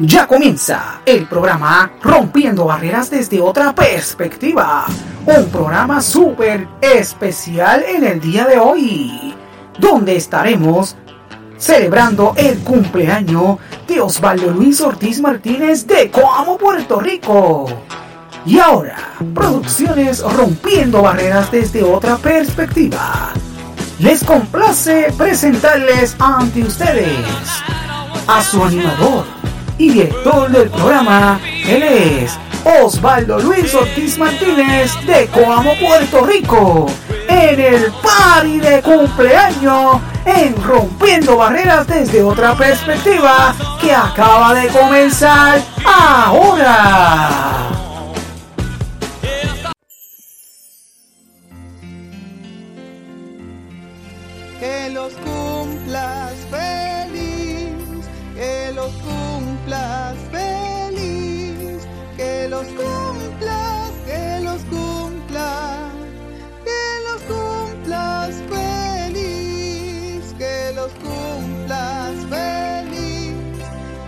Ya comienza el programa Rompiendo Barreras desde otra perspectiva. Un programa súper especial en el día de hoy, donde estaremos celebrando el cumpleaños de Osvaldo Luis Ortiz Martínez de Coamo, Puerto Rico. Y ahora, Producciones Rompiendo Barreras desde otra perspectiva. Les complace presentarles ante ustedes a su animador y director del programa, él es Osvaldo Luis Ortiz Martínez de Coamo, Puerto Rico, en el party de cumpleaños en Rompiendo Barreras desde otra perspectiva que acaba de comenzar ahora. Los cumplas, que los cumplas, que los cumplas feliz, que los cumplas feliz,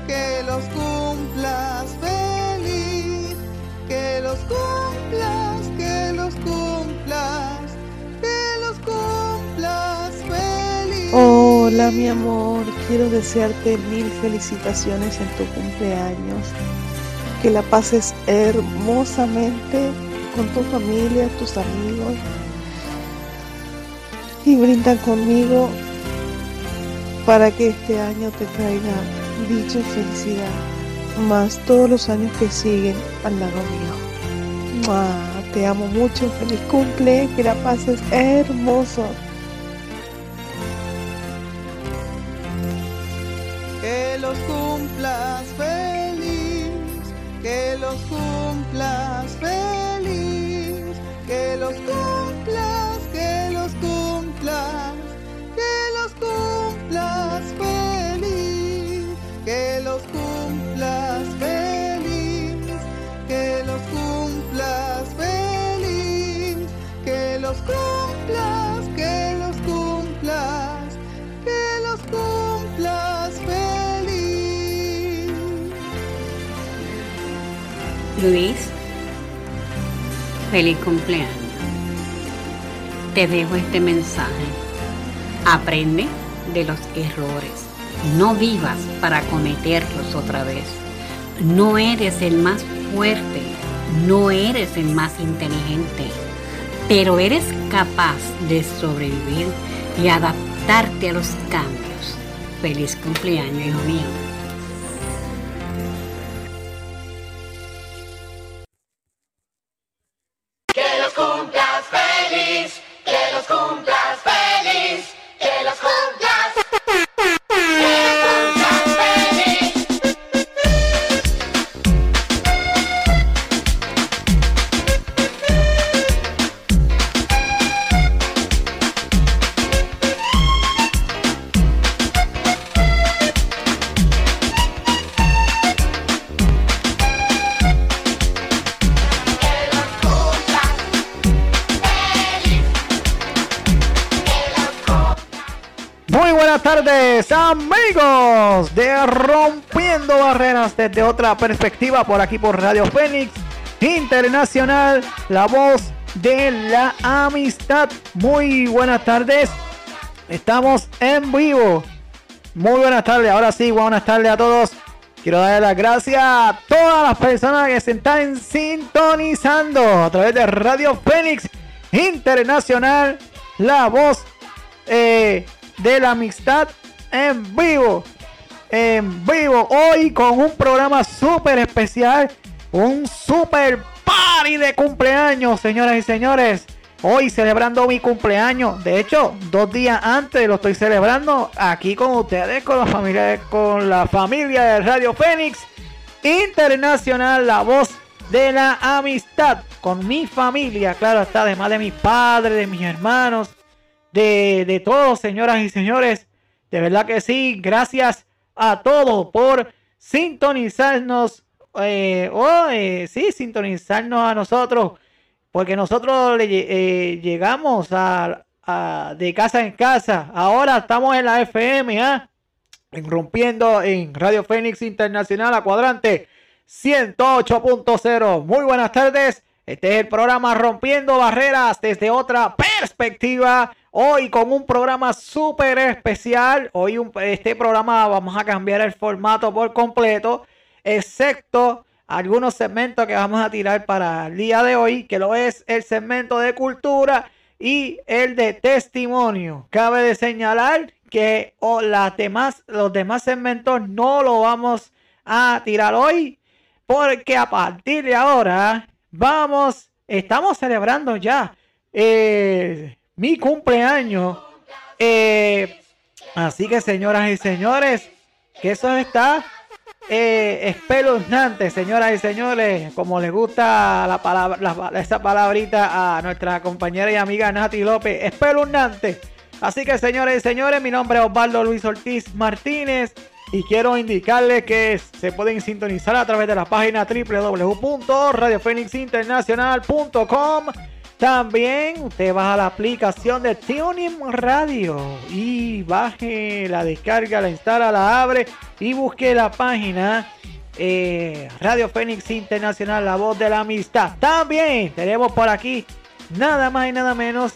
que los cumplas feliz, que los cumplas, que los cumplas, que los cumplas feliz. Hola mi amor, quiero desearte mil felicitaciones en tu cumpleaños. Que la pases hermosamente con tu familia, tus amigos. Y brinda conmigo para que este año te traiga dicha felicidad. Más todos los años que siguen al lado mío. Te amo mucho, feliz cumple, que la pases hermoso. Que los cumplas que los cumplas feliz, que los cumplas, que los cumplas, que los cumplas feliz, Luis, feliz cumpleaños. Te dejo este mensaje. Aprende de los errores. No vivas para cometerlos otra vez. No eres el más fuerte, no eres el más inteligente, pero eres capaz de sobrevivir y adaptarte a los cambios. Feliz cumpleaños, hijo mío. Desde otra perspectiva por aquí por Radio Fénix Internacional, la voz de la amistad. Muy buenas tardes, estamos en vivo. Muy buenas tardes, ahora sí, buenas tardes a todos. Quiero darle las gracias a todas las personas que se están sintonizando a través de Radio Fénix Internacional, la voz eh, de la amistad en vivo. En vivo. Hoy con un programa súper especial. Un super party de cumpleaños, señoras y señores. Hoy celebrando mi cumpleaños. De hecho, dos días antes lo estoy celebrando aquí con ustedes, con la familia, con la familia de Radio Fénix Internacional, la voz de la amistad. Con mi familia, claro está, además de mis padres, de mis hermanos, de, de todos, señoras y señores. De verdad que sí, gracias a todos por sintonizarnos. Eh, oh, eh, sí, sintonizarnos a nosotros. Porque nosotros le eh, llegamos a, de casa en casa. Ahora estamos en la FM, ¿ah? en Rompiendo en Radio Fénix Internacional a cuadrante 108.0. Muy buenas tardes. Este es el programa Rompiendo Barreras desde otra perspectiva. Hoy con un programa súper especial. Hoy este programa vamos a cambiar el formato por completo, excepto algunos segmentos que vamos a tirar para el día de hoy, que lo es el segmento de cultura y el de testimonio. Cabe de señalar que los demás segmentos no lo vamos a tirar hoy, porque a partir de ahora vamos, estamos celebrando ya mi cumpleaños. Eh, así que señoras y señores, que eso está eh, espeluznante, señoras y señores, como le gusta la palabra, esa palabrita a nuestra compañera y amiga Nati López, espeluznante. Así que señores y señores, mi nombre es Osvaldo Luis Ortiz Martínez y quiero indicarles que se pueden sintonizar a través de la página www.radiofenixinternacional.com. También usted baja la aplicación de Tuning Radio y baje la descarga, la instala, la abre y busque la página eh, Radio Fénix Internacional, la voz de la amistad. También tenemos por aquí nada más y nada menos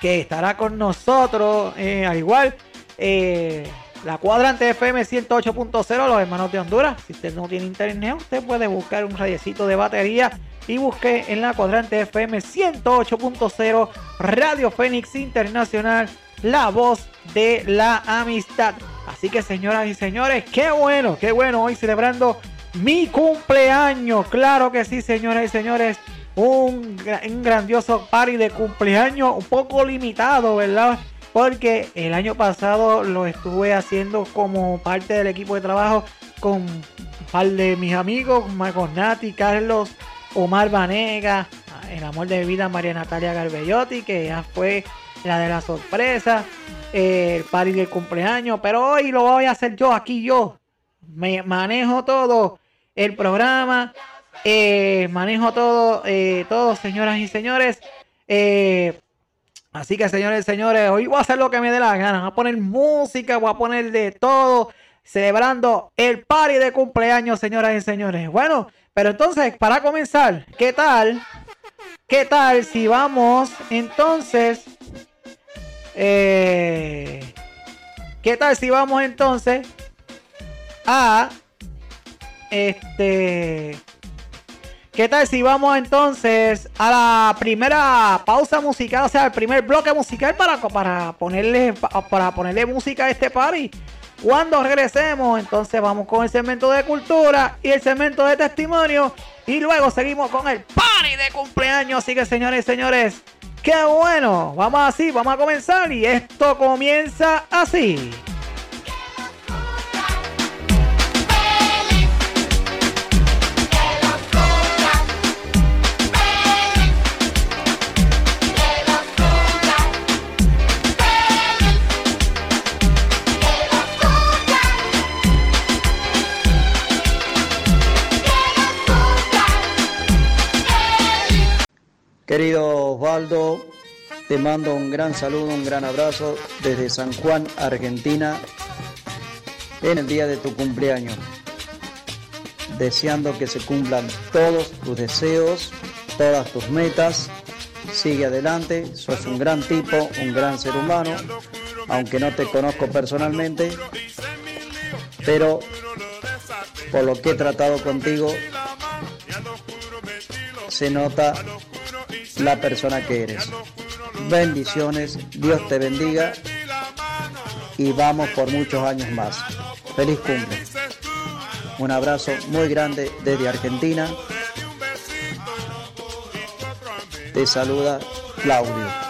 que estará con nosotros, eh, al igual, eh, la cuadrante FM 108.0, los hermanos de Honduras. Si usted no tiene internet, usted puede buscar un radiecito de batería y busque en la cuadrante FM 108.0 Radio Fénix Internacional, la voz de la amistad. Así que señoras y señores, qué bueno, qué bueno hoy celebrando mi cumpleaños. Claro que sí, señoras y señores un, grandioso party de cumpleaños un poco limitado, ¿verdad? Porque el año pasado lo estuve haciendo como parte del equipo de trabajo con un par de mis amigos, Nati, Carlos, Omar Vanega, el amor de vida María Natalia Garbellotti, que ya fue la de la sorpresa, el party del cumpleaños, pero hoy lo voy a hacer yo, aquí yo. Me manejo todo el programa, eh, manejo todo, eh, todo, señoras y señores. Eh, así que, señores y señores, hoy voy a hacer lo que me dé la gana. Voy a poner música, voy a poner de todo, celebrando el party de cumpleaños, señoras y señores. Bueno, pero entonces, para comenzar, ¿qué tal? ¿Qué tal si vamos entonces? ¿Qué tal si vamos entonces a este ¿Qué tal si vamos entonces a la primera pausa musical, o sea, el primer bloque musical para, para, ponerle, para ponerle música a este party? Cuando regresemos, entonces vamos con el segmento de cultura y el segmento de testimonio. Y luego seguimos con el party de cumpleaños. Así que, señores y señores, qué bueno. Vamos así, vamos a comenzar. Y esto comienza así. Querido Osvaldo, te mando un gran saludo, un gran abrazo desde San Juan, Argentina, en el día de tu cumpleaños. Deseando que se cumplan todos tus deseos, todas tus metas. Sigue adelante, sos un gran tipo, un gran ser humano, aunque no te conozco personalmente, pero por lo que he tratado contigo, se nota la persona que eres. Bendiciones, Dios te bendiga y vamos por muchos años más. Feliz cumple. Un abrazo muy grande desde Argentina. Te saluda Claudio.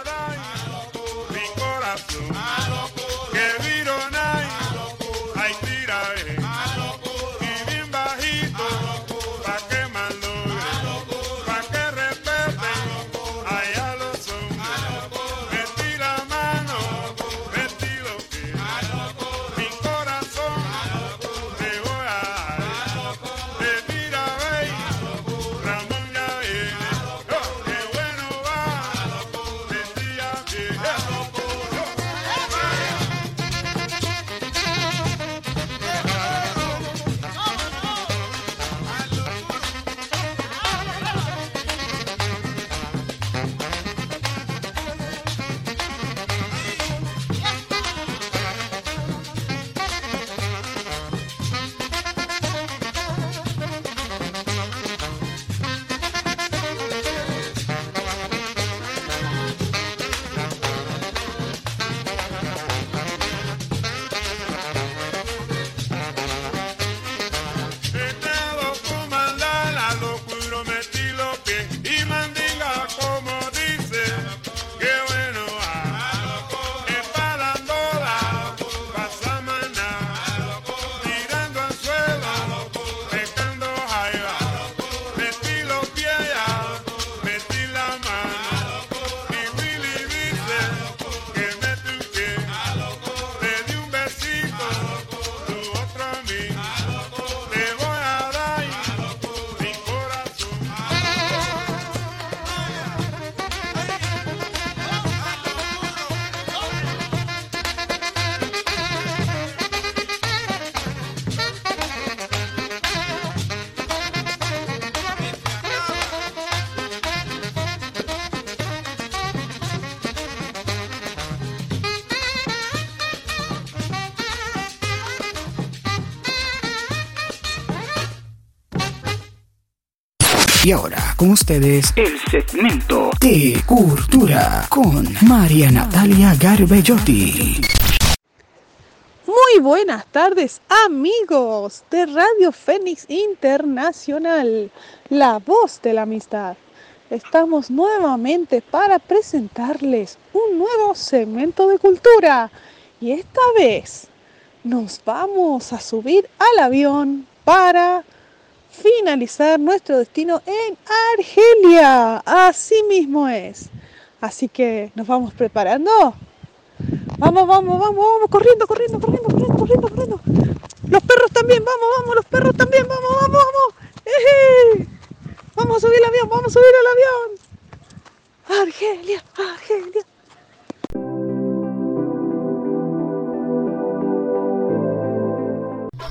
Y ahora, con ustedes, el segmento de cultura con María Natalia Garbellotti. Muy buenas tardes amigos de Radio Fénix Internacional, la voz de la amistad. Estamos nuevamente para presentarles un nuevo segmento de cultura y esta vez nos vamos a subir al avión para finalizar nuestro destino en Argelia. Así mismo es. Así que nos vamos preparando. Vamos, vamos, vamos, vamos, corriendo, corriendo, corriendo, corriendo, corriendo, corriendo. Los perros también, vamos, vamos, los perros también, vamos, vamos, vamos. ¡Eh! Vamos a subir el avión, vamos a subir el avión. Argelia, Argelia.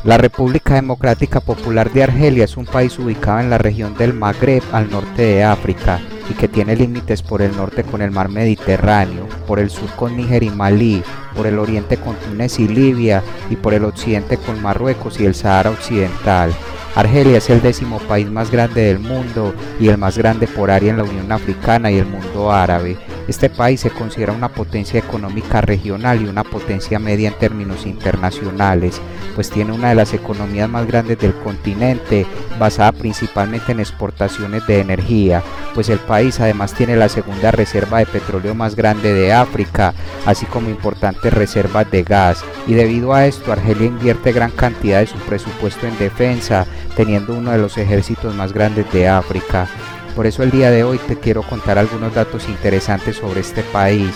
La República Democrática Popular de Argelia es un país ubicado en la región del Magreb al norte de África y que tiene límites por el norte con el mar Mediterráneo, por el sur con Níger y Malí, por el oriente con Túnez y Libia y por el occidente con Marruecos y el Sahara Occidental. Argelia es el décimo país más grande del mundo y el más grande por área en la Unión Africana y el mundo árabe. Este país se considera una potencia económica regional y una potencia media en términos internacionales, pues tiene una de las economías más grandes del continente, basada principalmente en exportaciones de energía, pues el país además tiene la segunda reserva de petróleo más grande de África, así como importantes reservas de gas, y debido a esto Argelia invierte gran cantidad de su presupuesto en defensa, teniendo uno de los ejércitos más grandes de África. Por eso el día de hoy te quiero contar algunos datos interesantes sobre este país,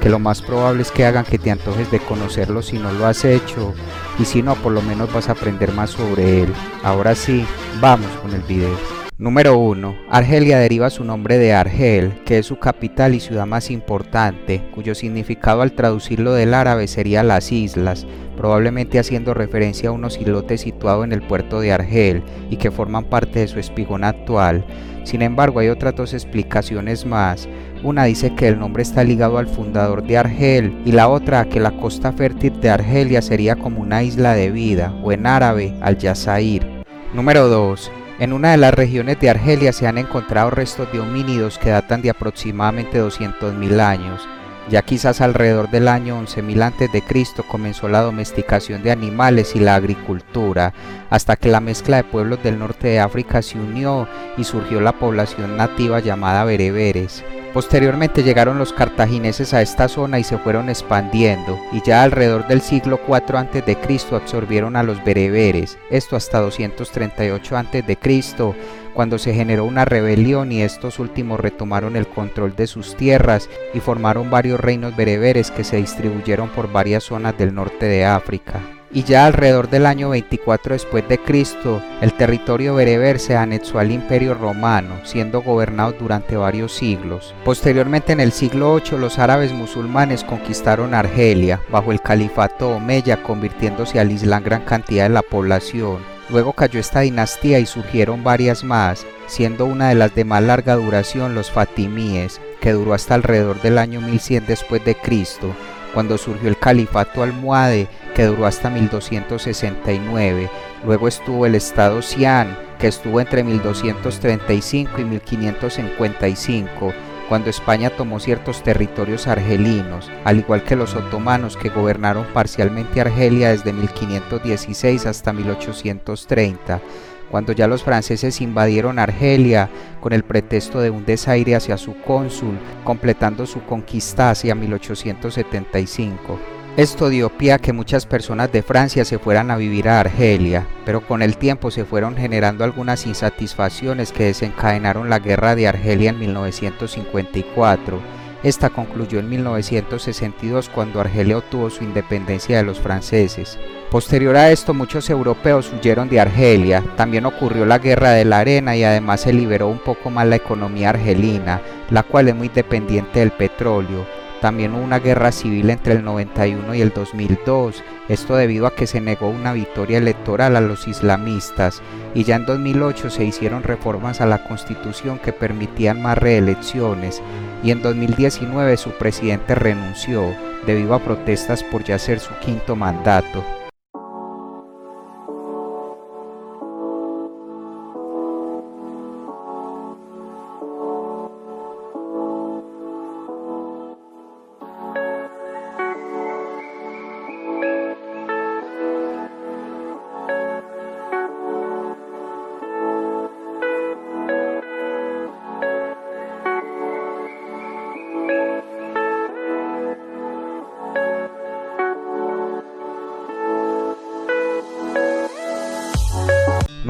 que lo más probable es que hagan que te antojes de conocerlo si no lo has hecho, y si no, por lo menos vas a aprender más sobre él. Ahora sí, vamos con el video. Número 1. Argelia deriva su nombre de Argel, que es su capital y ciudad más importante, cuyo significado al traducirlo del árabe sería las islas, probablemente haciendo referencia a unos islotes situados en el puerto de Argel y que forman parte de su espigón actual. Sin embargo, hay otras dos explicaciones más. Una dice que el nombre está ligado al fundador de Argel y la otra que la costa fértil de Argelia sería como una isla de vida o en árabe al Yazair. Número 2. En una de las regiones de Argelia se han encontrado restos de homínidos que datan de aproximadamente 200.000 años. Ya quizás alrededor del año 11.000 a.C. comenzó la domesticación de animales y la agricultura, hasta que la mezcla de pueblos del norte de África se unió y surgió la población nativa llamada bereberes. Posteriormente llegaron los cartagineses a esta zona y se fueron expandiendo, y ya alrededor del siglo IV a.C. absorbieron a los bereberes, esto hasta 238 a.C., cuando se generó una rebelión y estos últimos retomaron el control de sus tierras y formaron varios reinos bereberes que se distribuyeron por varias zonas del norte de África y ya alrededor del año 24 después de Cristo, el territorio bereber se anexó al Imperio Romano, siendo gobernado durante varios siglos. Posteriormente en el siglo VIII los árabes musulmanes conquistaron Argelia bajo el califato Omeya, convirtiéndose al Islam gran cantidad de la población. Luego cayó esta dinastía y surgieron varias más, siendo una de las de más larga duración los fatimíes, que duró hasta alrededor del año 1100 después de Cristo, cuando surgió el califato almohade que duró hasta 1269. Luego estuvo el estado Sian, que estuvo entre 1235 y 1555, cuando España tomó ciertos territorios argelinos, al igual que los otomanos que gobernaron parcialmente Argelia desde 1516 hasta 1830 cuando ya los franceses invadieron Argelia con el pretexto de un desaire hacia su cónsul, completando su conquista hacia 1875. Esto dio pie a que muchas personas de Francia se fueran a vivir a Argelia, pero con el tiempo se fueron generando algunas insatisfacciones que desencadenaron la guerra de Argelia en 1954. Esta concluyó en 1962 cuando Argelia obtuvo su independencia de los franceses. Posterior a esto muchos europeos huyeron de Argelia, también ocurrió la guerra de la arena y además se liberó un poco más la economía argelina, la cual es muy dependiente del petróleo. También hubo una guerra civil entre el 91 y el 2002, esto debido a que se negó una victoria electoral a los islamistas, y ya en 2008 se hicieron reformas a la constitución que permitían más reelecciones, y en 2019 su presidente renunció debido a protestas por ya ser su quinto mandato.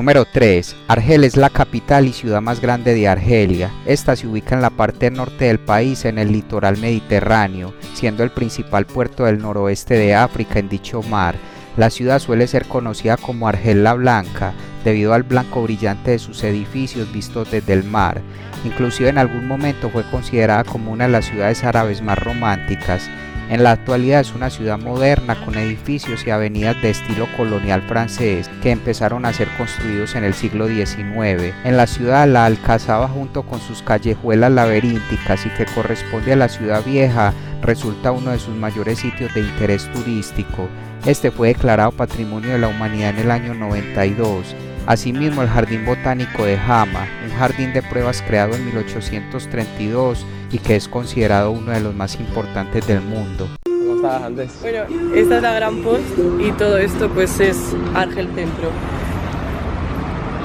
Número 3. Argel es la capital y ciudad más grande de Argelia. Esta se ubica en la parte norte del país, en el litoral mediterráneo, siendo el principal puerto del noroeste de África en dicho mar. La ciudad suele ser conocida como Argel la Blanca, debido al blanco brillante de sus edificios vistos desde el mar. Inclusive en algún momento fue considerada como una de las ciudades árabes más románticas. En la actualidad es una ciudad moderna con edificios y avenidas de estilo colonial francés que empezaron a ser construidos en el siglo XIX. En la ciudad la Alcazaba junto con sus callejuelas laberínticas y que corresponde a la ciudad vieja resulta uno de sus mayores sitios de interés turístico. Este fue declarado Patrimonio de la Humanidad en el año 92. Asimismo, el Jardín Botánico de Hama, un jardín de pruebas creado en 1832 y que es considerado uno de los más importantes del mundo. ¿Cómo estás, Andrés? Bueno, esta es la Gran Post y todo esto pues es Argel Centro.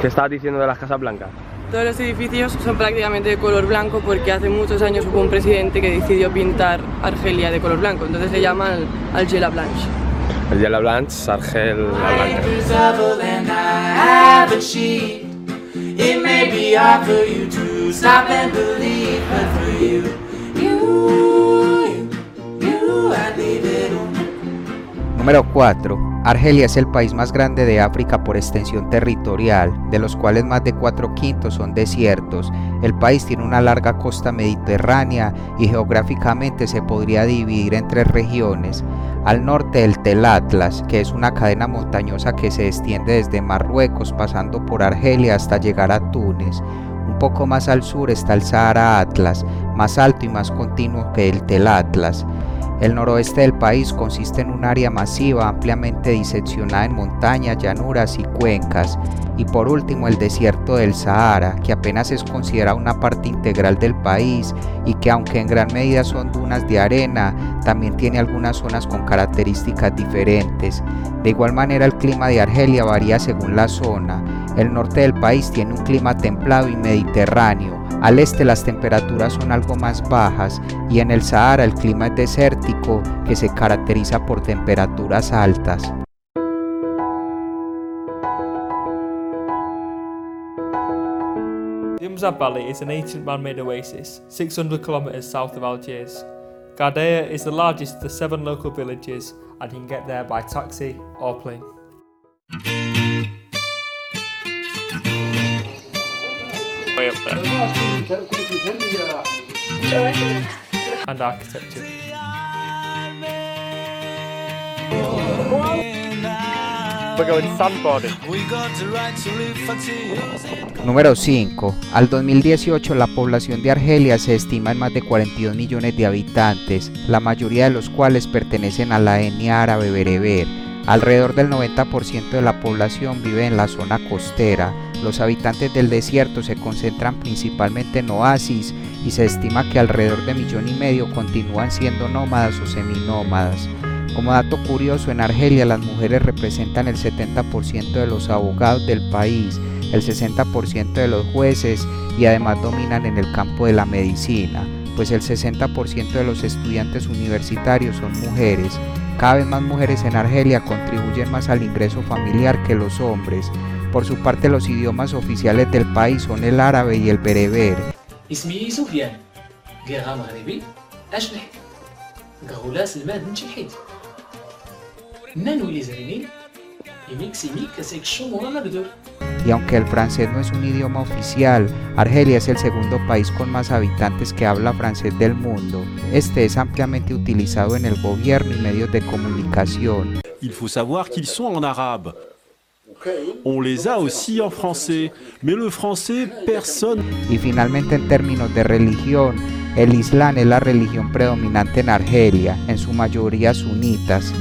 ¿Qué estabas diciendo de las Casas Blancas? Todos los edificios son prácticamente de color blanco porque hace muchos años hubo un presidente que decidió pintar Argelia de color blanco, entonces le llaman Algela Blanche. El Yellow Blanche, Argel la Blanca. Número 4. Argelia es el país más grande de África por extensión territorial, de los cuales más de 4 quintos son desiertos. El país tiene una larga costa mediterránea y geográficamente se podría dividir en tres regiones. Al norte el Tel Atlas, que es una cadena montañosa que se extiende desde Marruecos pasando por Argelia hasta llegar a Túnez. Un poco más al sur está el Sahara Atlas, más alto y más continuo que el Tel Atlas. El noroeste del país consiste en un área masiva ampliamente diseccionada en montañas, llanuras y cuencas. Y por último el desierto del Sahara, que apenas es considerado una parte integral del país y que aunque en gran medida son dunas de arena, también tiene algunas zonas con características diferentes. De igual manera el clima de Argelia varía según la zona. El norte del país tiene un clima templado y mediterráneo. Al este las temperaturas son algo más bajas y en el Sahara el clima es desértico que se caracteriza por temperaturas altas. The Valley is an ancient man-made oasis, 600 kilometers south of Algiers. Gardea is the largest of the seven local villages and you can get there by taxi or plane. And architecture. We're going sandboarding. Número 5. Al 2018 la población de Argelia se estima en más de 42 millones de habitantes, la mayoría de los cuales pertenecen a la etnia árabe bereber. Alrededor del 90% de la población vive en la zona costera. Los habitantes del desierto se concentran principalmente en oasis y se estima que alrededor de millón y medio continúan siendo nómadas o seminómadas. Como dato curioso, en Argelia las mujeres representan el 70% de los abogados del país, el 60% de los jueces y además dominan en el campo de la medicina, pues el 60% de los estudiantes universitarios son mujeres. Cada vez más mujeres en Argelia contribuyen más al ingreso familiar que los hombres. Por su parte, los idiomas oficiales del país son el árabe y el bereber. Y aunque el francés no es un idioma oficial, Argelia es el segundo país con más habitantes que habla francés del mundo. Este es ampliamente utilizado en el gobierno y medios de comunicación. Il faut savoir qu'ils sont en arabe. On les a aussi en français, mais le français, personne. Y finalmente en términos de religión, el Islam es la religión predominante en Argelia, en su mayoría sunitas.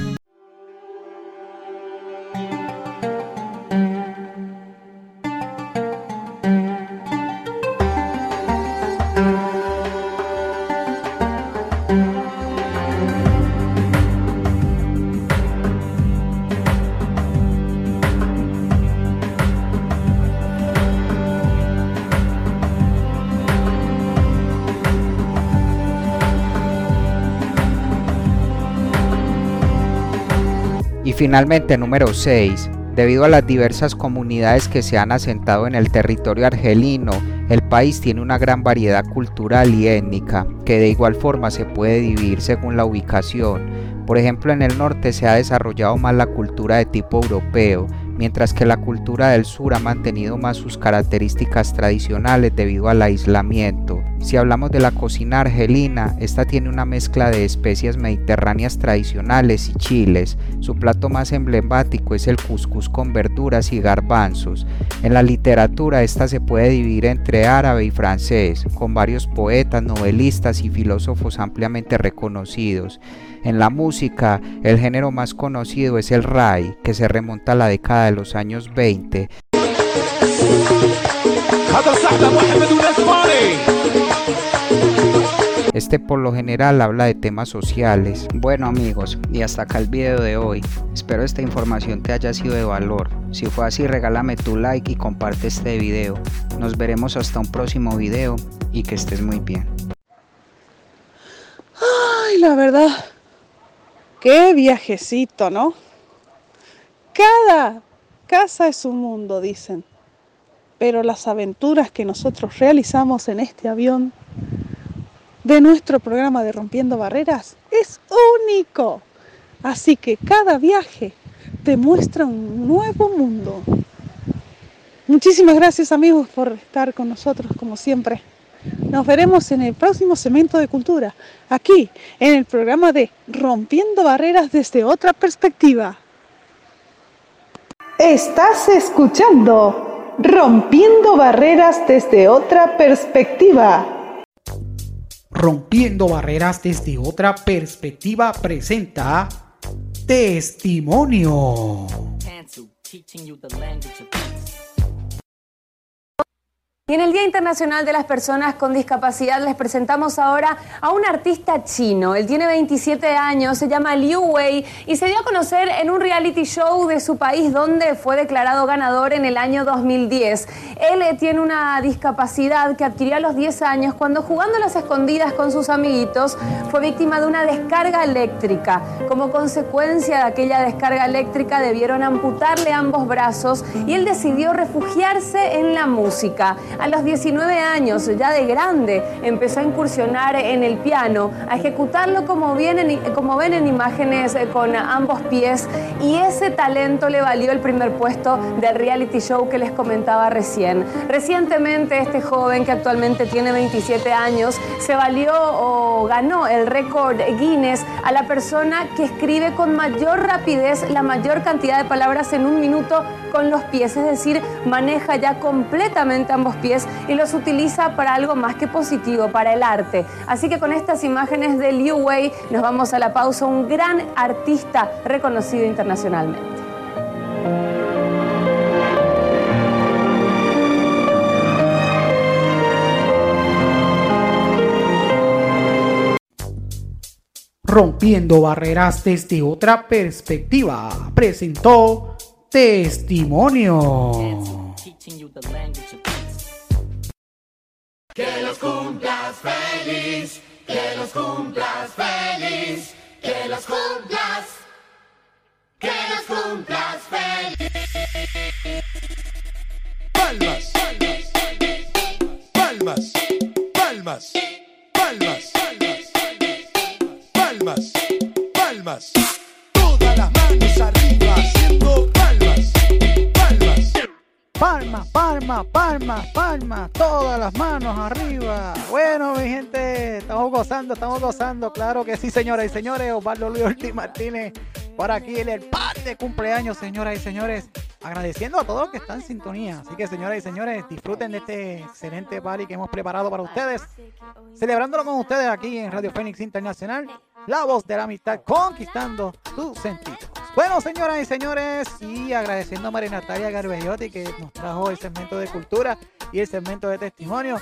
Finalmente número 6. Debido a las diversas comunidades que se han asentado en el territorio argelino, el país tiene una gran variedad cultural y étnica, que de igual forma se puede dividir según la ubicación. Por ejemplo, en el norte se ha desarrollado más la cultura de tipo europeo, mientras que la cultura del sur ha mantenido más sus características tradicionales debido al aislamiento. Si hablamos de la cocina argelina, esta tiene una mezcla de especias mediterráneas tradicionales y chiles. Su plato más emblemático es el couscous con verduras y garbanzos. En la literatura esta se puede dividir entre árabe y francés, con varios poetas, novelistas y filósofos ampliamente reconocidos. En la música, el género más conocido es el rai, que se remonta a la década de los años 20. Este por lo general habla de temas sociales. Bueno amigos, y hasta acá el video de hoy. Espero esta información te haya sido de valor. Si fue así, regálame tu like y comparte este video. Nos veremos hasta un próximo video y que estés muy bien. Ay, la verdad, qué viajecito, ¿no? Cada casa es un mundo, dicen. Pero las aventuras que nosotros realizamos en este avión de nuestro programa de Rompiendo Barreras es único. Así que cada viaje te muestra un nuevo mundo. Muchísimas gracias amigos por estar con nosotros como siempre. Nos veremos en el próximo segmento de cultura, aquí en el programa de Rompiendo Barreras desde otra perspectiva. Estás escuchando Rompiendo Barreras desde otra perspectiva. Rompiendo Barreras desde otra perspectiva presenta Testimonio. Y en el Día Internacional de las Personas con Discapacidad les presentamos ahora a un artista chino. Él tiene 27 años, se llama Liu Wei y se dio a conocer en un reality show de su país donde fue declarado ganador en el año 2010. Él eh, tiene una discapacidad que adquirió a los 10 años cuando jugando a las escondidas con sus amiguitos fue víctima de una descarga eléctrica. Como consecuencia de aquella descarga eléctrica debieron amputarle ambos brazos y él decidió refugiarse en la música. A los 19 años, ya de grande, empezó a incursionar en el piano, a ejecutarlo como, vienen, como ven en imágenes eh, con ambos pies y ese talento le valió el primer puesto del reality show que les comentaba recién. Recientemente este joven que actualmente tiene 27 años se valió o ganó el récord Guinness a la persona que escribe con mayor rapidez la mayor cantidad de palabras en un minuto con los pies, es decir, maneja ya completamente ambos pies y los utiliza para algo más que positivo, para el arte. Así que con estas imágenes de Liu Wei nos vamos a la pausa, un gran artista reconocido internacionalmente. Rompiendo barreras desde otra perspectiva, presentó Testimonio. Feliz, que los cumplas feliz, que los cumplas, que los cumplas feliz. Palmas, palmas, palmas, palmas, palmas, palmas, todas las manos arriba haciendo palmas, palmas. Palma, palma, palma, palma, todas las manos arriba. Bueno, mi gente, estamos gozando, estamos gozando. Claro que sí, señoras y señores. Osvaldo Luis Ortiz Martínez por aquí en el par de cumpleaños, señoras y señores. Agradeciendo a todos que están en sintonía. Así que, señoras y señores, disfruten de este excelente party que hemos preparado para ustedes. Celebrándolo con ustedes aquí en Radio Fénix Internacional. La voz de la amistad conquistando tus sentidos. Bueno, señoras y señores, y agradeciendo a María Natalia Garbellotti que nos trajo el segmento de cultura y el segmento de testimonio.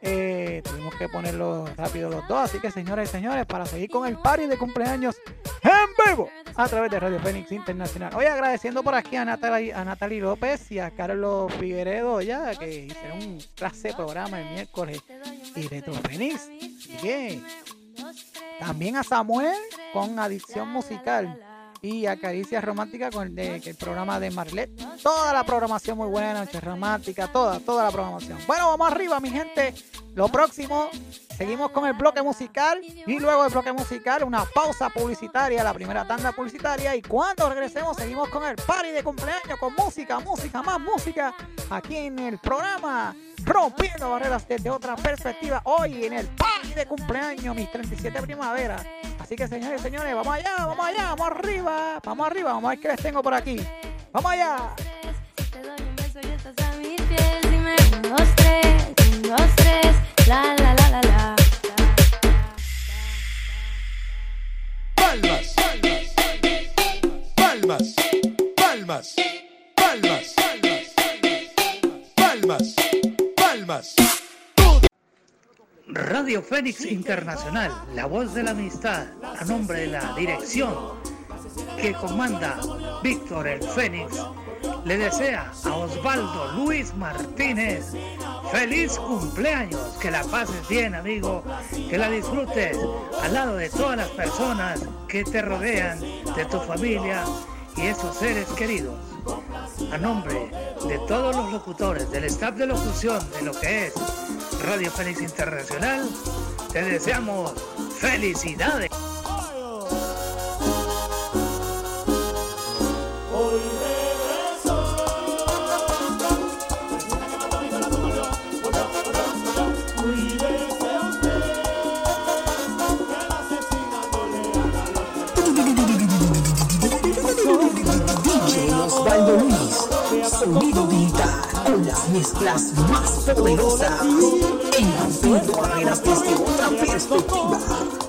Eh, tuvimos que ponerlo rápido los dos, así que señoras y señores, para seguir con el party de cumpleaños en vivo a través de Radio Fénix Internacional. Hoy agradeciendo por aquí a Natalie, a Natalie López y a Carlos Figueredo, ya que hicieron un clase programa el miércoles y Retro Fénix. También a Samuel con Adicción Musical. Y a Caricia Romántica con el, de- el programa de Marlet. Toda la programación muy buena, Noche Romántica, toda, toda la programación. Bueno, vamos arriba, mi gente. Lo próximo, seguimos con el bloque musical y luego del bloque musical una pausa publicitaria, la primera tanda publicitaria y cuando regresemos seguimos con el party de cumpleaños con música, música, más música aquí en el programa Rompiendo Barreras desde otra perspectiva hoy en el party de cumpleaños, mis 37 primavera. Así que señores y señores, vamos allá, vamos allá, vamos arriba, vamos arriba, vamos a ver qué les tengo por aquí. Vamos allá. La, la, la, la, la. Palmas, palmas, palmas, palmas, palmas, palmas. Radio Fénix Internacional, la voz de la amistad, a nombre de la dirección que comanda Víctor el Fénix, le desea a Osvaldo Luis Martínez feliz cumpleaños, que la pases bien amigo, que la disfrutes al lado de todas las personas que te rodean, de tu familia y esos seres queridos. A nombre de todos los locutores, del staff de locución de lo que es Radio Fénix Internacional, te deseamos felicidades. Sonido digital con las mezclas más poderosas en rompiendo barreras desde otra perspectiva.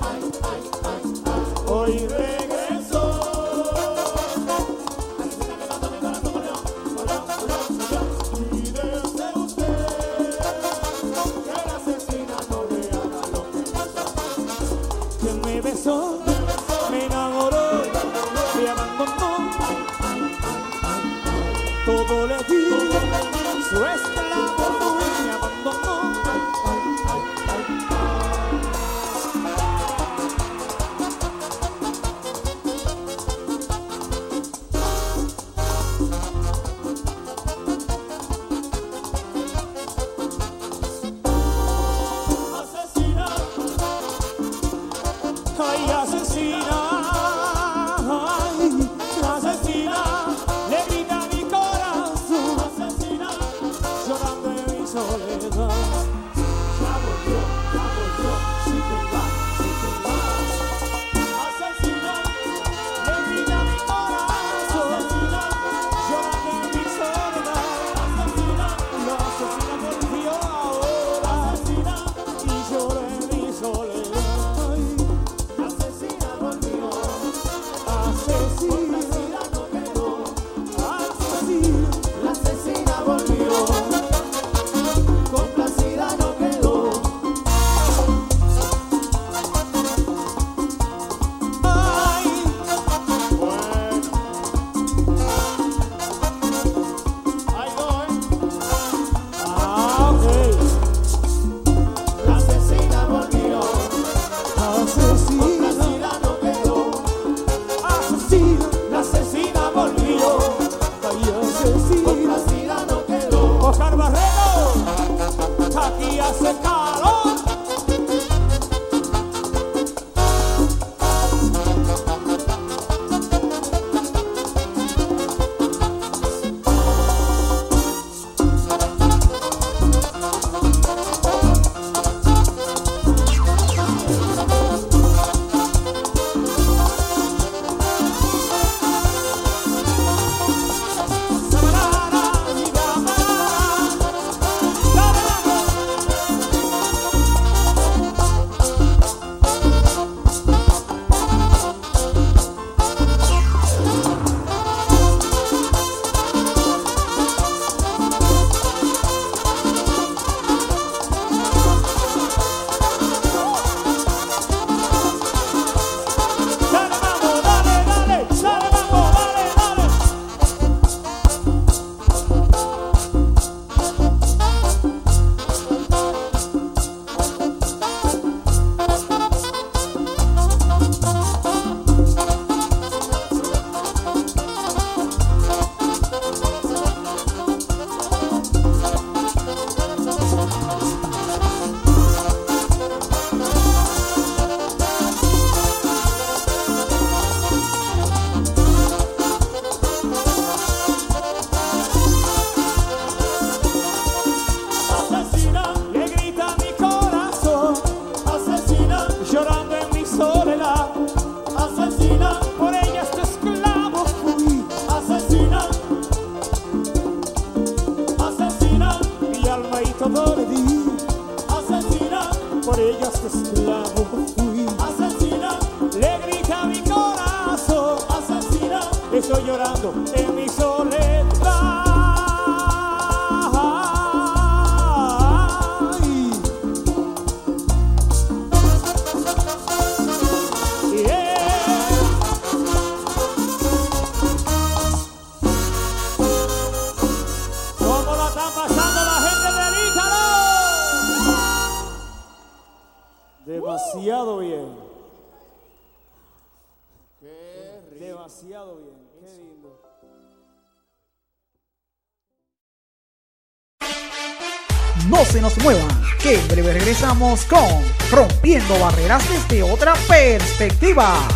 Desde otra perspectiva.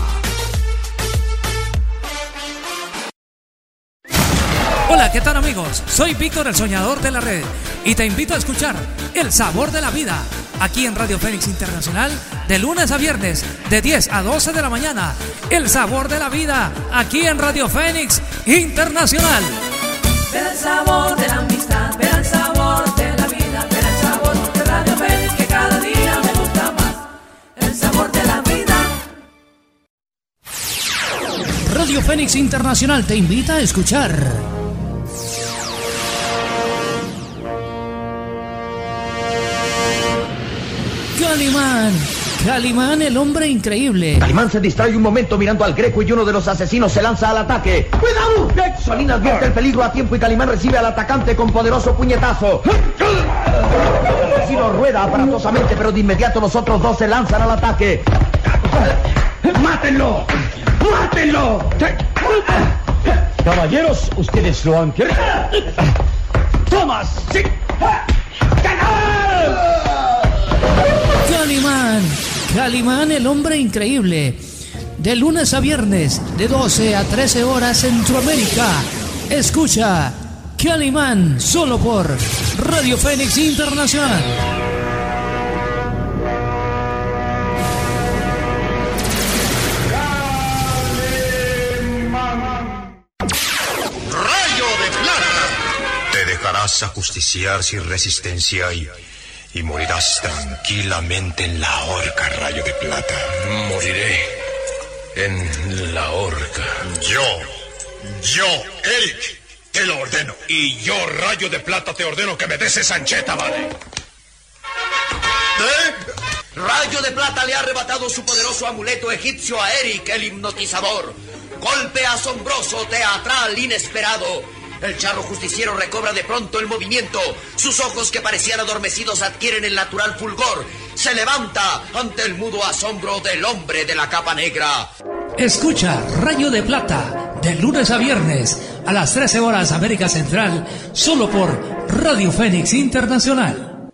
Hola, ¿qué tal amigos? Soy Víctor el Soñador de la Red y te invito a escuchar El Sabor de la Vida aquí en Radio Fénix Internacional de lunes a viernes de 10 a 12 de la mañana. El Sabor de la Vida aquí en Radio Fénix Internacional. Ver el sabor de la amistad, ver el sabor de Fénix Internacional te invita a escuchar. Calimán, Calimán el hombre increíble. Calimán se distrae un momento mirando al Greco y uno de los asesinos se lanza al ataque. ¡Cuidado! Solín advierte el peligro a tiempo y Calimán recibe al atacante con poderoso puñetazo. El asesino rueda aparatosamente, pero de inmediato los otros dos se lanzan al ataque. ¡Mátenlo! ¡Mátenlo! Caballeros, ustedes lo han querido. ¡Tomas! ¡Sí! Calimán, Calimán el hombre increíble. De lunes a viernes, de 12 a 13 horas Centroamérica. Escucha Calimán solo por Radio Fénix Internacional. Dejarás ajusticiar sin resistencia y, y morirás tranquilamente en la horca, rayo de plata. Moriré en la horca. Yo, yo, Eric, te lo ordeno. Y yo, rayo de plata, te ordeno que me des esa ancheta, ¿vale? Rayo de Plata le ha arrebatado su poderoso amuleto egipcio a Eric, el hipnotizador. Golpe asombroso, teatral, inesperado. El charro justiciero recobra de pronto el movimiento. Sus ojos que parecían adormecidos adquieren el natural fulgor. Se levanta ante el mudo asombro del hombre de la capa negra. Escucha Rayo de Plata de lunes a viernes a las 13 horas América Central, solo por Radio Fénix Internacional.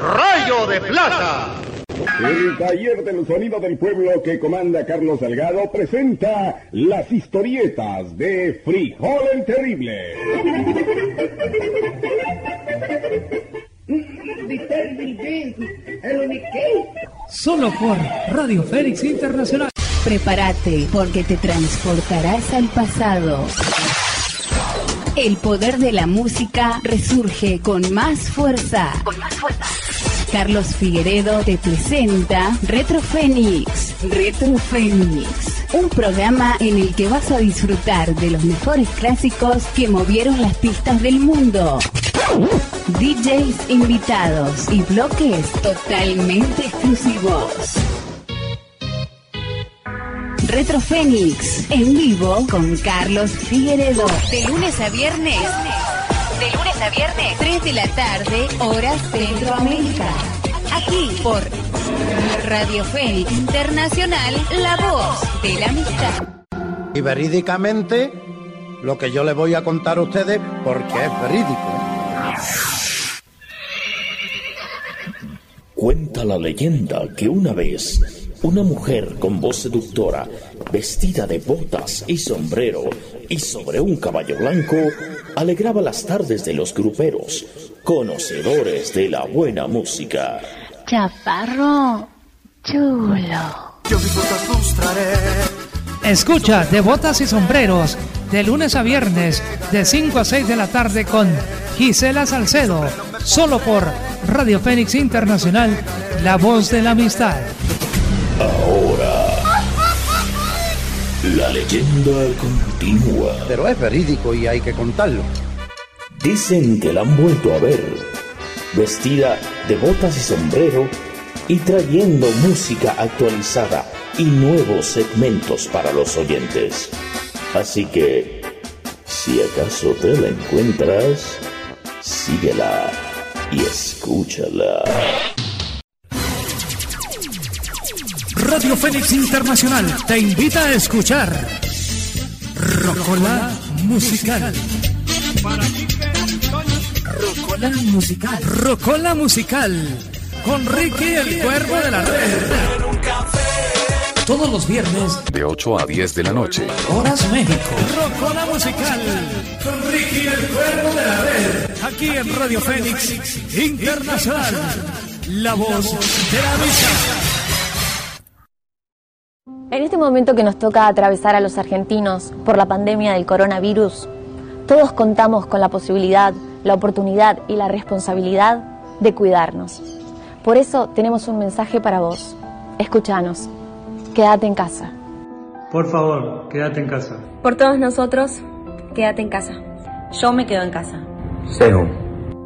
Rayo de plata. El taller del sonido del pueblo que comanda Carlos Delgado presenta las historietas de Frijol el Terrible. Solo por Radio Fénix Internacional. Prepárate porque te transportarás al pasado. El poder de la música resurge con más fuerza. Con más fuerza. Carlos Figueredo te presenta Retro Fénix. Retro Fénix. Un programa en el que vas a disfrutar de los mejores clásicos que movieron las pistas del mundo. DJs invitados y bloques totalmente exclusivos. Retro Fénix en vivo con Carlos Figueredo. De lunes a viernes. De lunes a viernes. 3 de la tarde, hora Centroamérica. Aquí por Radio Fénix Internacional, la voz de la amistad. Y verídicamente, lo que yo les voy a contar a ustedes, porque es verídico. Cuenta la leyenda que una vez una mujer con voz seductora, vestida de botas y sombrero, y sobre un caballo blanco, alegraba las tardes de los gruperos, conocedores de la buena música. Chaparro, chulo. Yo mismo te frustraré. Escucha de botas y sombreros de lunes a viernes de 5 a 6 de la tarde con Gisela Salcedo solo por Radio Fénix Internacional, la voz de la amistad. Ahora, la leyenda continúa. Pero es verídico y hay que contarlo. Dicen que la han vuelto a ver, vestida de botas y sombrero y trayendo música actualizada y nuevos segmentos para los oyentes. Así que, si acaso te la encuentras, síguela y escúchala. Radio Fénix Internacional te invita a escuchar Rocola Musical. Rocola Musical. Rocola Musical. Con Ricky el Cuervo de la Red. Todos los viernes, De 8 a 10 de la noche. Horas México. Rocola Musical. Con Ricky el Cuervo de la Red. Aquí en Radio Fénix Internacional. La voz de la amistad. En este momento que nos toca atravesar a los argentinos por la pandemia del coronavirus, todos contamos con la posibilidad, la oportunidad y la responsabilidad de cuidarnos. Por eso tenemos un mensaje para vos. Escúchanos. Quédate en casa. Por favor, quédate en casa. Por todos nosotros, quédate en casa. Yo me quedo en casa. Cero.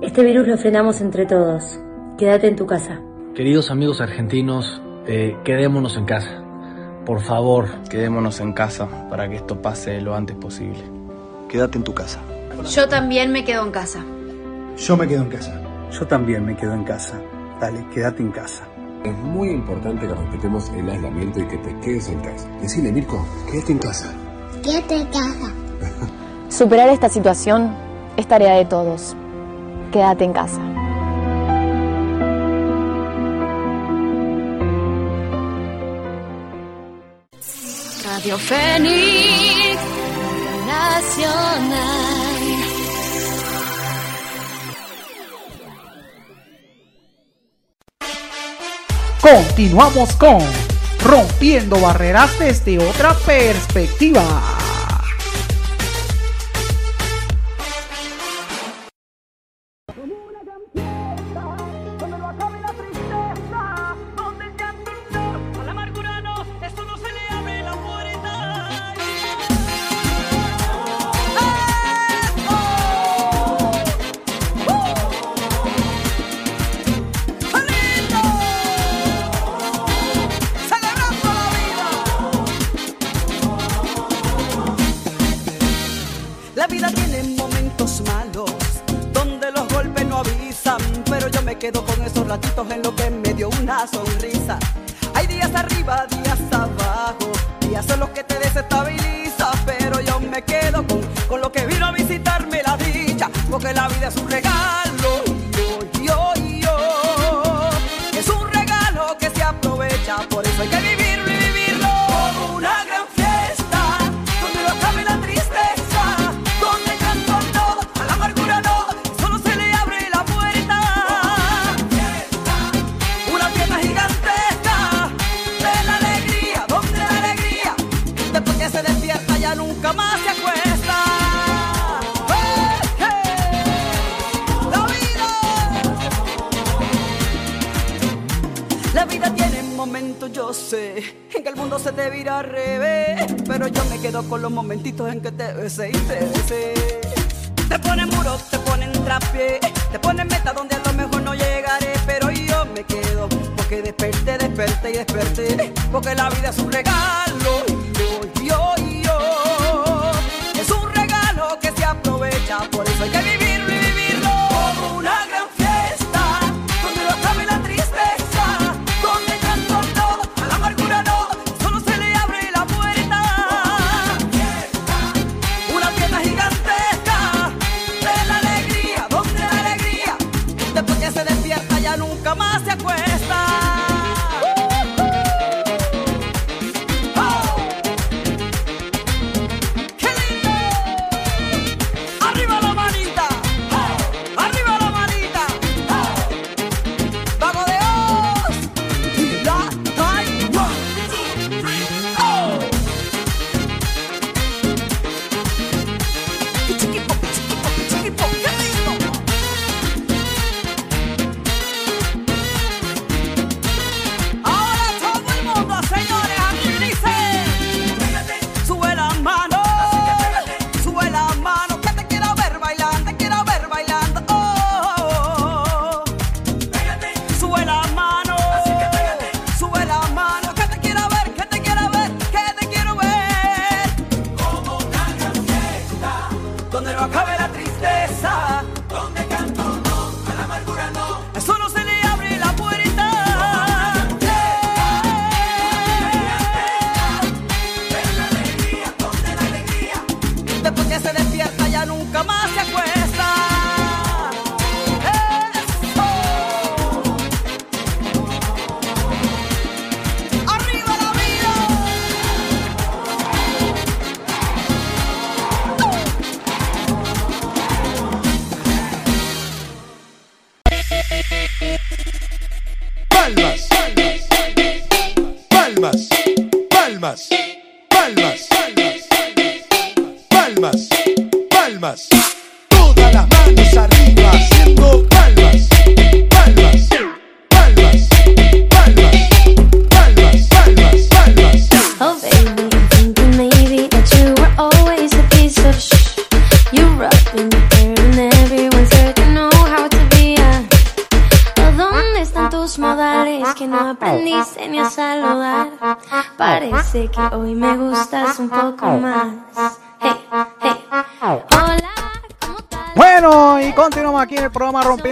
Este virus lo frenamos entre todos. Quédate en tu casa. Queridos amigos argentinos, eh, quedémonos en casa. Por favor, quedémonos en casa para que esto pase lo antes posible. Quédate en tu casa. Yo también me quedo en casa. Yo me quedo en casa. Yo también me quedo en casa. Dale, quédate en casa. Es muy importante que respetemos el aislamiento y que te quedes en casa. Decile, Mirko, quédate en casa. Quédate en casa. Superar esta situación es tarea de todos. Quédate en casa. Fénix Nacional. Continuamos con Rompiendo Barreras desde otra perspectiva.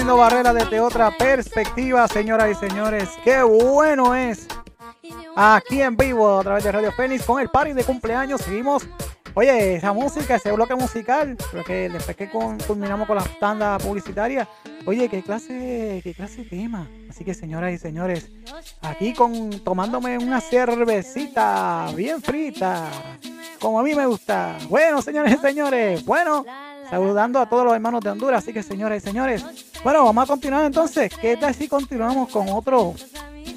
Rompiendo Barreras desde otra perspectiva, señoras y señores. Qué bueno es aquí en vivo a través de Radio Fénix con el party de cumpleaños. Seguimos. Oye, esa música, ese bloque musical, creo que después que culminamos con la tanda publicitaria, oye, qué clase, qué clase de tema. Así que señoras y señores, aquí con tomándome una cervecita bien frita, como a mí me gusta. Bueno, señores y señores, bueno, saludando a todos los hermanos de Honduras. Así que, señores y señores, bueno, vamos a continuar entonces. ¿Qué tal si continuamos con otro,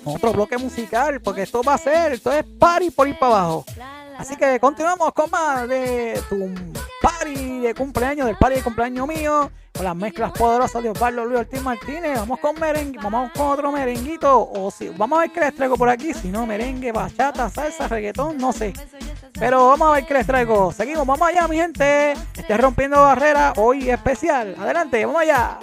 otro bloque musical? Porque esto va a ser, esto es party por ir para abajo. Así que continuamos con más de tu party de cumpleaños, del party de cumpleaños mío, con las mezclas poderosas de Osvaldo Luis Ortiz Martínez. Vamos con merengue, vamos con otro merenguito, o si, vamos a ver qué les traigo por aquí, si no, merengue, bachata, salsa, reggaetón, no sé. Pero vamos a ver qué les traigo. Seguimos, vamos allá, mi gente. Esté rompiendo barrera hoy especial. Adelante, vamos allá.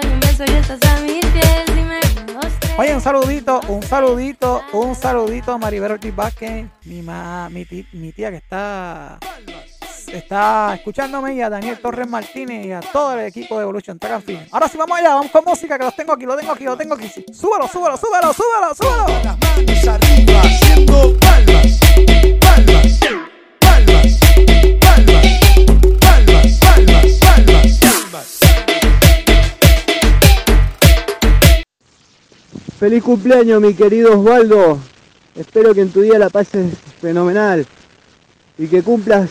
Si te doy un beso y estás a mis pies, dime un, dos, tres. Oye, un saludito, un saludito, un saludito a Maribel Ortiz Vázquez, mi, ma- mi, ti- mi tía que está, está escuchándome, y a Daniel Torres Martínez y a todo el equipo de Evolution Track and Field. Ahora sí, vamos allá, vamos con música, que los tengo aquí, lo tengo aquí, lo tengo aquí. Súbalo, súbalo, súbalo, súbalo, súbalo. Las manos arriba haciendo palmas, palmas, palmas, palmas, palmas, palmas, palmas, palmas. Feliz cumpleaños, mi querido Osvaldo. Espero que en tu día la pases fenomenal y que cumplas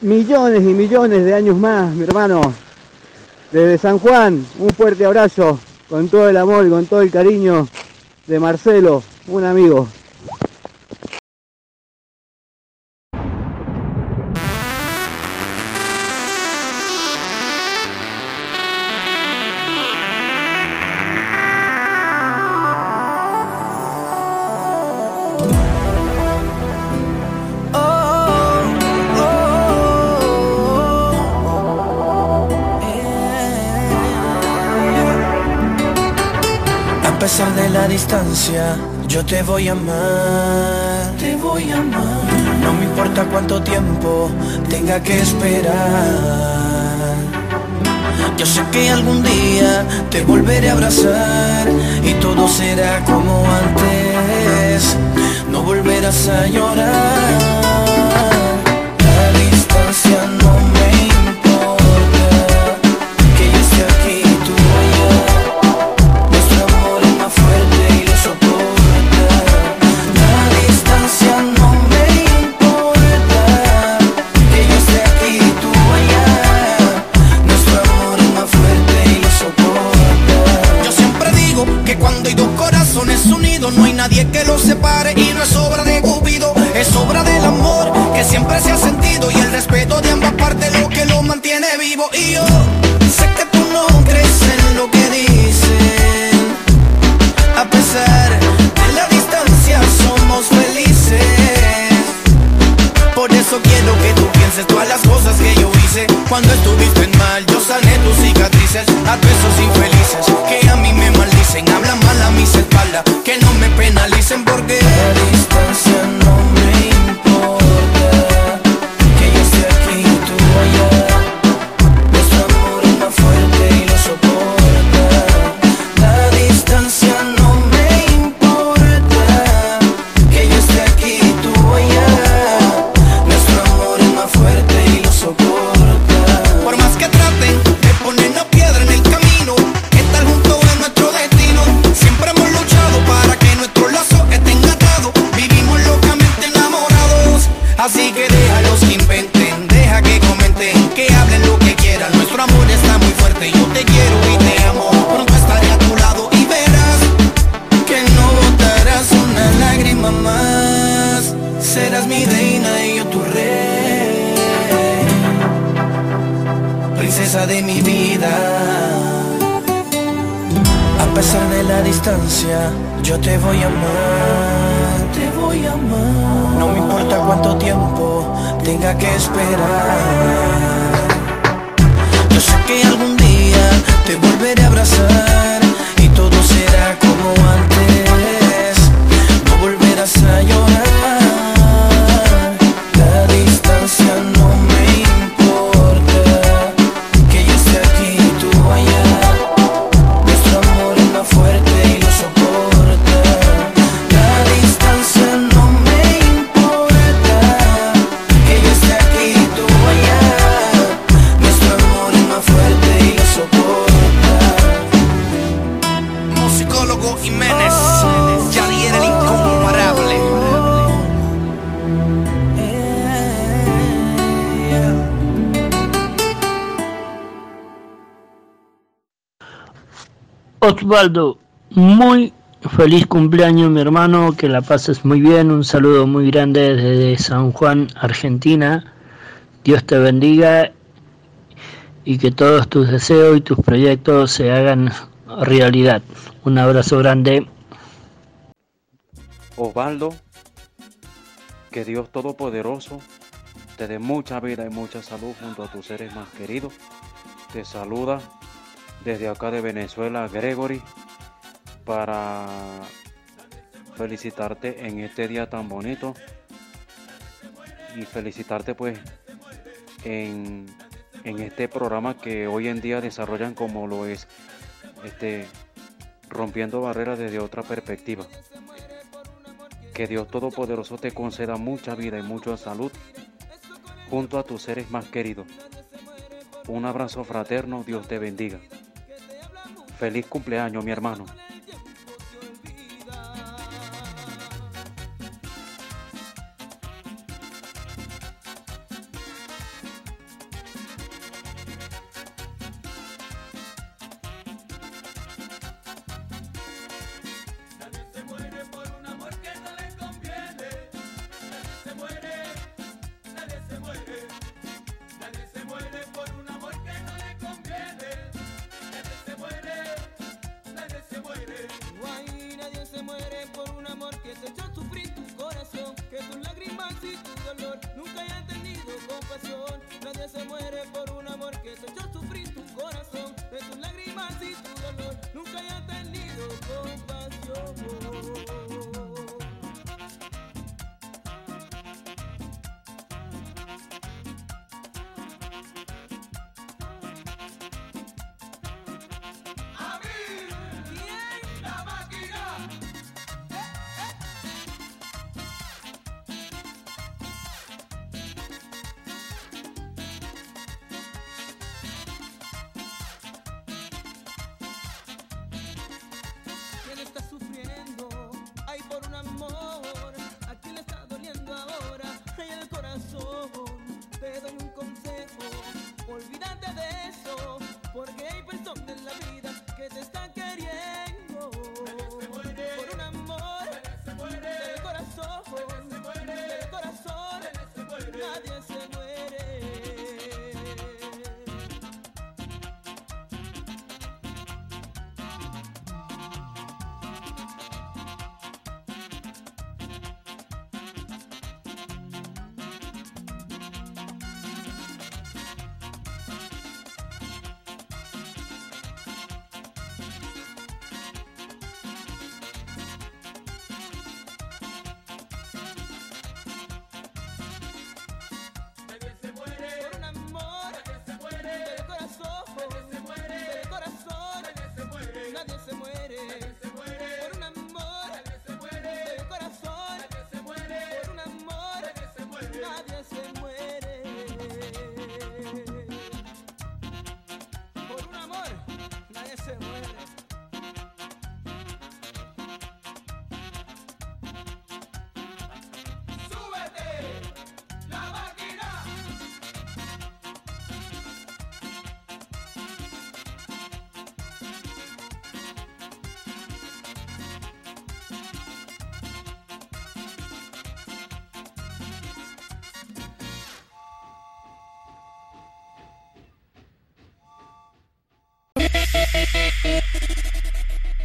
millones y millones de años más, mi hermano. Desde San Juan, un fuerte abrazo con todo el amor y con todo el cariño de Marcelo, un amigo. Yo te voy a amar. Te voy a amar. No me importa cuánto tiempo tenga que esperar. Yo sé que algún día te volveré a abrazar y todo será como antes. No volverás a llorar. La distancia no me Osvaldo, muy feliz cumpleaños mi hermano, que la pases muy bien, un saludo muy grande desde San Juan, Argentina. Dios te bendiga y que todos tus deseos y tus proyectos se hagan realidad. Un abrazo grande. Osvaldo, que Dios Todopoderoso te dé mucha vida y mucha salud junto a tus seres más queridos. Te saluda desde acá de Venezuela Gregory para felicitarte en este día tan bonito y felicitarte pues en, en este programa que hoy en día desarrollan como lo es este rompiendo barreras desde otra perspectiva. Que Dios Todopoderoso te conceda mucha vida y mucha salud junto a tus seres más queridos. Un abrazo fraterno, Dios te bendiga. Feliz cumpleaños, mi hermano.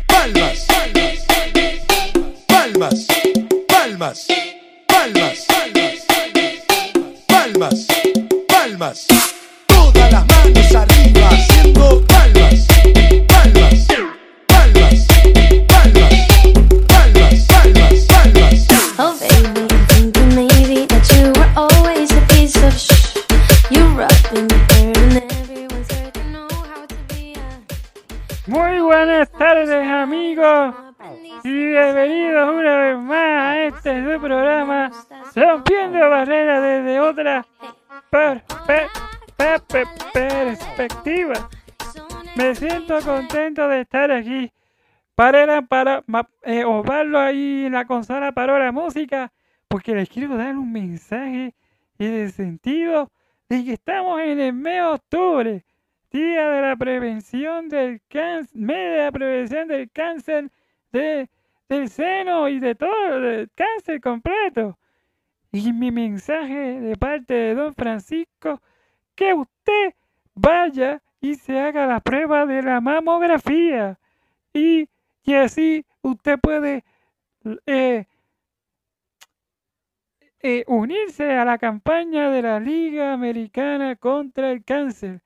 Palmas, palmas, palmas, palmas, palmas, palmas. Todas las manos arriba haciendo perspectiva. Me siento contento de estar aquí. Para, para eh, ahí en la consola paró la música porque les quiero dar un mensaje en el sentido de que estamos en el mes de octubre. Día de la prevención del cáncer, mes de la prevención del cáncer de, del seno y de todo, del cáncer completo. Y mi mensaje de parte de don Francisco, que usted vaya y se haga la prueba de la mamografía. Y, y así usted puede eh, eh, unirse a la campaña de la Liga Americana contra el Cáncer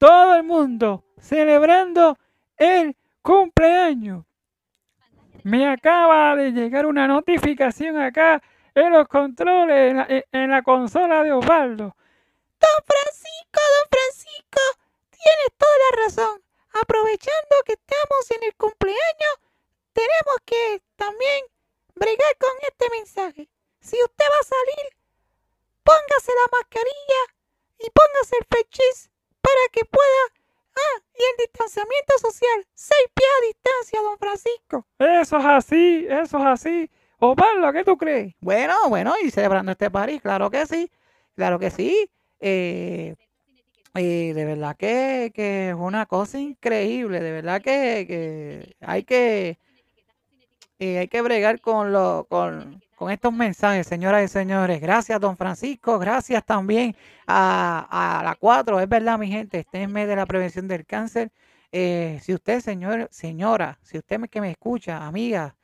todo el mundo celebrando el cumpleaños. Me acaba de llegar una notificación acá en los controles, la, en la consola de Osvaldo. Don Francisco, don Francisco, tienes toda la razón. Aprovechando que estamos en el cumpleaños, tenemos que también bregar con este mensaje. Si usted va a salir, póngase la mascarilla y póngase el fechis para que pueda. Ah, y el distanciamiento social. Seis pies a distancia, don Francisco. Eso es así, eso es así. Osvaldo, ¿qué tú crees? Bueno, bueno, y celebrando este París, claro que sí, claro que sí. Eh, eh, de verdad que, que es una cosa increíble, de verdad que, que hay que eh, hay que bregar con, lo, con, con estos mensajes, señoras y señores. Gracias, don Francisco. Gracias también a, a la 4. Es verdad, mi gente, este es mes de la prevención del cáncer. Si usted, señor, señora, si usted me- que me escucha, amiga,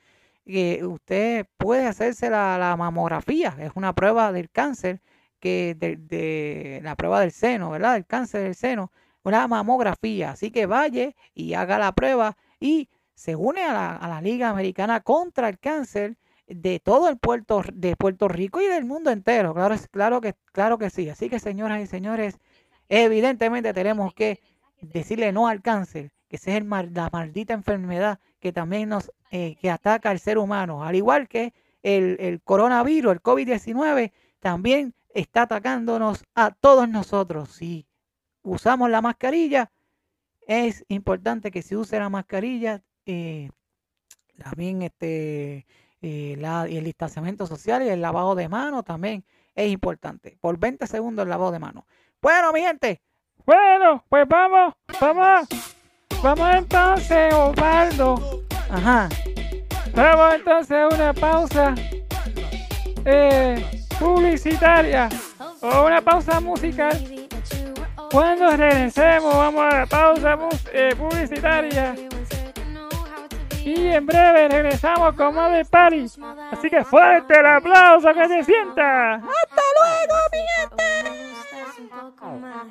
que usted puede hacerse la, la mamografía, es una prueba del cáncer, que de, la prueba del seno, ¿verdad? Del cáncer del seno, una mamografía. Así que vaya y haga la prueba y se une a la, a la Liga Americana contra el Cáncer de todo el Puerto, de Puerto Rico y del mundo entero. Claro, claro, que, claro que sí. Así que, señoras y señores, evidentemente tenemos que decirle no al cáncer, que esa es el la maldita enfermedad que también nos eh, que ataca al ser humano. Al igual que el, el coronavirus, el COVID-19, también está atacándonos a todos nosotros. Si usamos la mascarilla, es importante que se use la mascarilla. eh, también este eh, la- el distanciamiento social y el lavado de manos también es importante. Por 20 segundos el lavado de manos. Bueno, mi gente. Bueno, pues vamos, vamos. Vamos entonces, Osvaldo. Ajá. Vamos entonces a una pausa eh, publicitaria o una pausa musical. Cuando regresemos, vamos a la pausa eh, publicitaria. Y en breve regresamos con más de Party. Así que fuerte el aplauso que se sienta. ¡Hasta luego, mi Hola,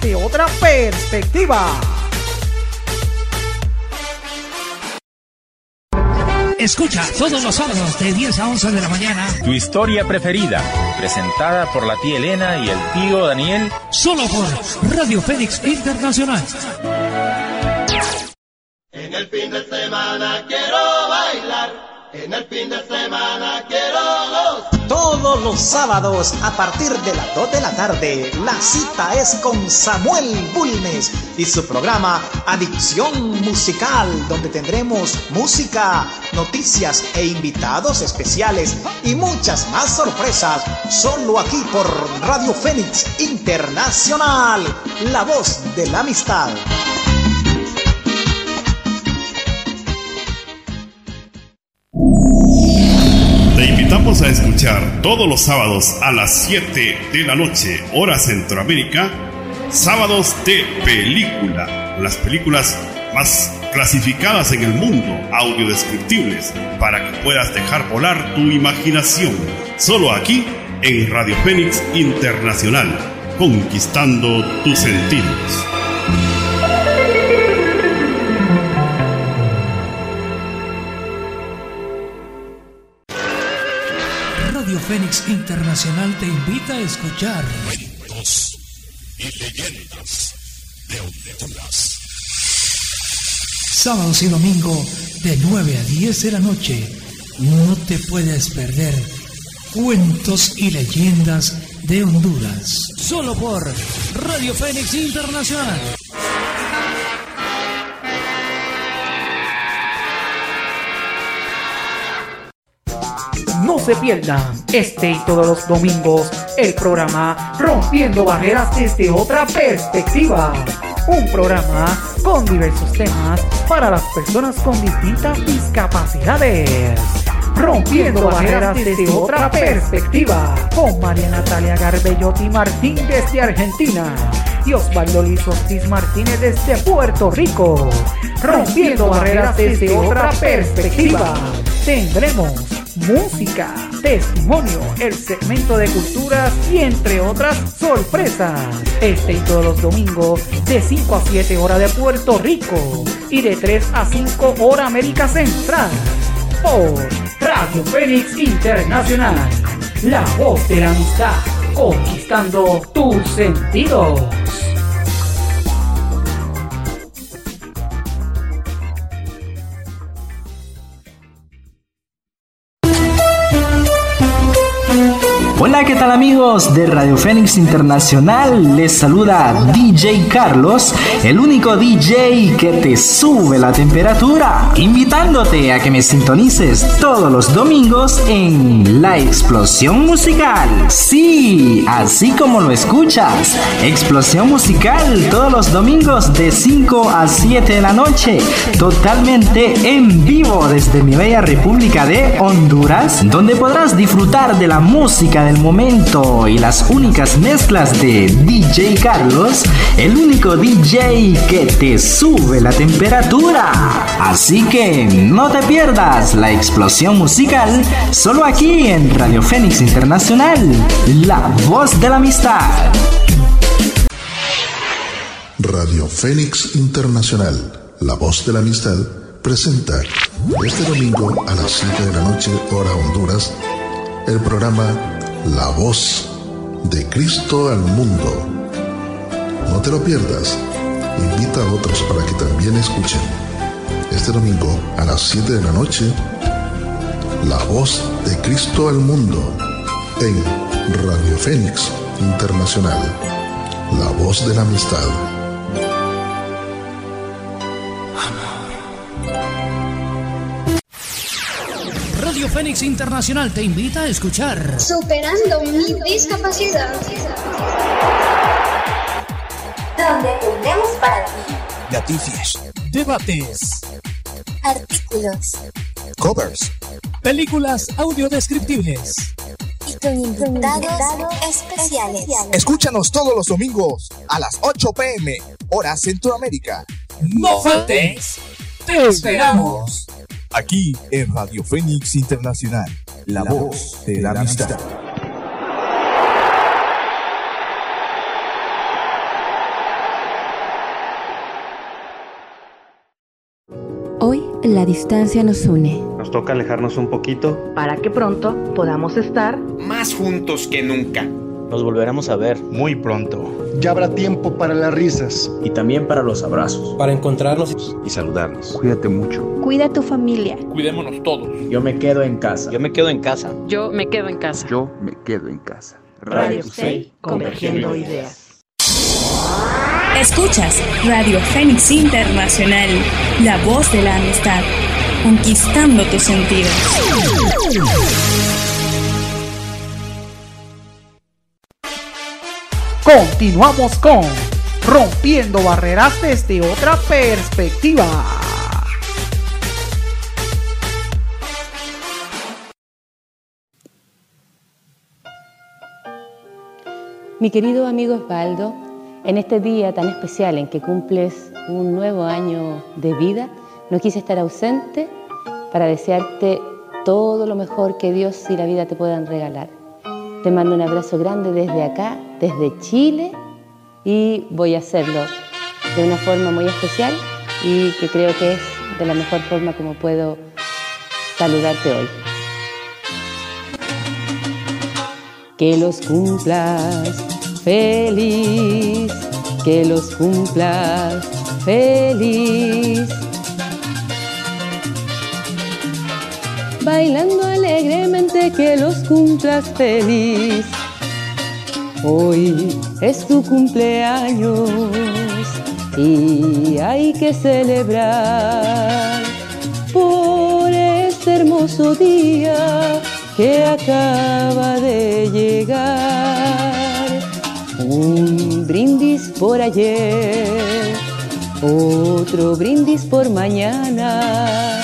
desde otra perspectiva. Escucha todos los sábados de 10 a 11 de la mañana. Tu historia preferida, presentada por la tía Elena y el tío Daniel. Solo por Radio Fénix Internacional. En el fin de semana quiero bailar. En el fin de semana quiero. Todos los sábados a partir de las 2 de la tarde, la cita es con Samuel Bulnes y su programa Adicción Musical, donde tendremos música, noticias e invitados especiales y muchas más sorpresas, solo aquí por Radio Fénix Internacional, la voz de la amistad. Te invitamos a escuchar todos los sábados a las 7 de la noche, hora Centroamérica, sábados de película, las películas más clasificadas en el mundo, audiodescriptibles, para que puedas dejar volar tu imaginación. Solo aquí en Radio Fénix Internacional, conquistando tus sentidos. Fénix Internacional te invita a escuchar Cuentos y leyendas de Honduras. sábados y domingo de 9 a 10 de la noche. No te puedes perder cuentos y leyendas de Honduras. Solo por Radio Fénix Internacional. Se pierdan este y todos los domingos el programa Rompiendo Barreras desde otra perspectiva. Un programa con diversos temas para las personas con distintas discapacidades. Rompiendo barreras desde otra perspectiva. Con María Natalia Garbellotti Martín desde Argentina. Y Osvaldo Luis Ortiz Martínez desde Puerto Rico. Rompiendo barreras desde otra perspectiva. Tendremos música, testimonio, el segmento de culturas y entre otras sorpresas. Este y todos los domingos de 5 a 7 hora de Puerto Rico y de 3 a 5 hora América Central. Por Radio Fénix Internacional, la voz de la amistad, conquistando tus sentidos. what ¿qué tal amigos de Radio Fénix Internacional? Les saluda DJ Carlos, el único DJ que te sube la temperatura, invitándote a que me sintonices todos los domingos en La Explosión Musical. Sí, así como lo escuchas, Explosión Musical todos los domingos de 5 a 7 de la noche, totalmente en vivo desde mi bella República de Honduras, donde podrás disfrutar de la música del momento y las únicas mezclas de DJ Carlos, el único DJ que te sube la temperatura. Así que no te pierdas la explosión musical solo aquí en Radio Fénix Internacional, la voz de la amistad. Radio Fénix Internacional, la voz de la amistad, presenta este domingo a las 7 de la noche, hora Honduras, el programa La voz de Cristo al mundo. No te lo pierdas, invita a otros para que también escuchen. Este domingo a las 7 de la noche, La voz de Cristo al mundo en Radio Fénix Internacional, la voz de la amistad. Radio Fénix Internacional te invita a escuchar Superando mi discapacidad. Donde tendremos para ti Noticias, debates, artículos covers, películas audiodescriptibles. y con invitados especiales. Escúchanos todos los domingos a las 8 pm, hora Centroamérica. No faltes. Te esperamos. Aquí en Radio Fénix Internacional, la voz de la amistad. Hoy la distancia nos une. Nos toca alejarnos un poquito. para que pronto podamos estar más juntos que nunca. Nos volveremos a ver muy pronto. Ya habrá tiempo para las risas. Y también para los abrazos. Para encontrarnos y saludarnos. Cuídate mucho. Cuida a tu familia. Cuidémonos todos. Yo me quedo en casa. Yo me quedo en casa. Yo me quedo en casa. Yo me quedo en casa. Radio 6, convergiendo ideas. Escuchas Radio Fénix Internacional, la voz de la amistad, conquistando tus sentidos. Continuamos con Rompiendo Barreras desde otra perspectiva. Mi querido amigo Osvaldo, en este día tan especial en que cumples un nuevo año de vida, no quise estar ausente para desearte todo lo mejor que Dios y la vida te puedan regalar. Te mando un abrazo grande desde acá, desde Chile, y voy a hacerlo de una forma muy especial y que creo que es de la mejor forma como puedo saludarte hoy. Que los cumplas feliz, que los cumplas feliz. Bailando alegremente que los cumplas feliz. Hoy es tu cumpleaños y hay que celebrar por este hermoso día que acaba de llegar. Un brindis por ayer, otro brindis por mañana.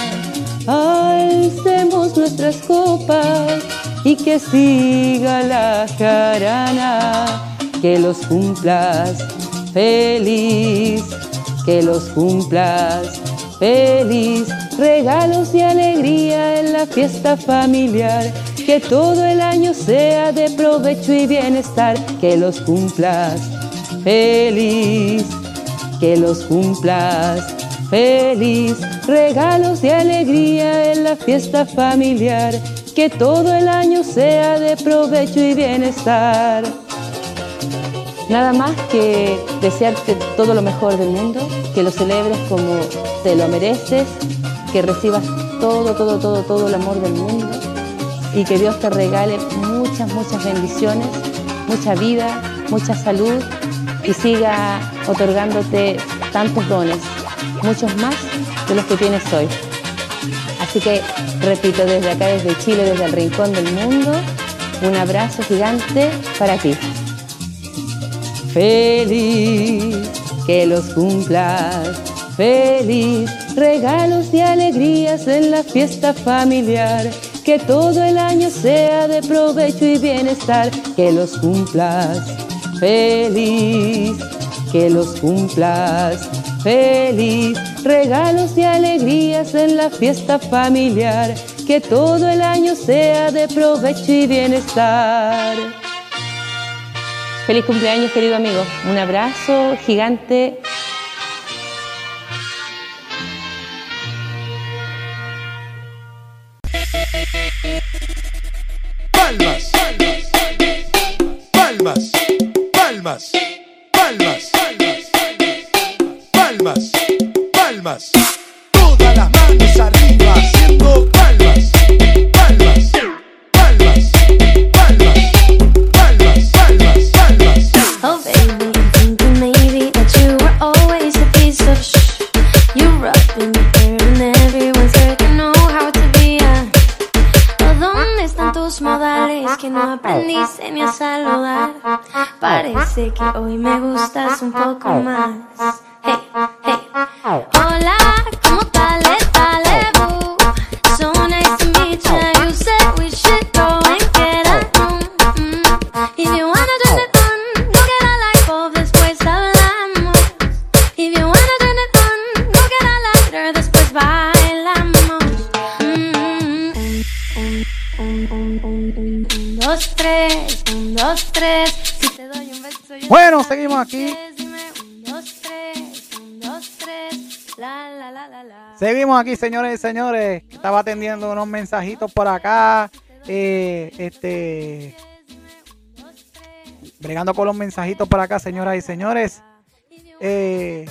Alcemos nuestras copas y que siga la jarana. Que los cumplas feliz, que los cumplas feliz. Regalos y alegría en la fiesta familiar. Que todo el año sea de provecho y bienestar. Que los cumplas feliz, que los cumplas feliz. Regalos y alegría en la fiesta familiar. Que todo el año sea de provecho y bienestar. Nada más que desearte todo lo mejor del mundo, que lo celebres como te lo mereces, que recibas todo, todo, todo, todo el amor del mundo y que Dios te regale muchas, muchas bendiciones, mucha vida, mucha salud y siga otorgándote tantos dones, muchos más de los que tienes hoy. Así que repito desde acá, desde Chile, desde el rincón del mundo, un abrazo gigante para ti. Feliz que los cumplas, feliz regalos y alegrías en la fiesta familiar. Que todo el año sea de provecho y bienestar, que los cumplas feliz, que los cumplas feliz. Regalos y alegrías en la fiesta familiar, que todo el año sea de provecho y bienestar. Feliz cumpleaños, querido amigo. Un abrazo gigante. Palmas, palmas, palmas, palmas, palmas. Todas las manos arriba haciendo palmas. Oh baby, thinking maybe that you were always a piece of shh. You rough in and everyone's heard you know how to be a. Oh, ¿dónde están tus modales que no aprendiste ni a saludar? Parece que hoy me gustas un poco más. Hey, hey. Hola, ¿cómo tal? Talebo. So nice to meet ya. You said we should go and get a room. Mm. If you wanna turn it on, go get a light bulb, después hablamos. If you wanna turn it on, go get a lighter, después bailamos. Mm. Un, un, un, un, un, un, dos, tres, un, dos, tres. Si te doy un beso, yo Bueno, seguimos aquí. Seguimos aquí, señores y señores. Estaba atendiendo unos mensajitos por acá. eh, este. Bregando con los mensajitos por acá, señoras y señores. Eh,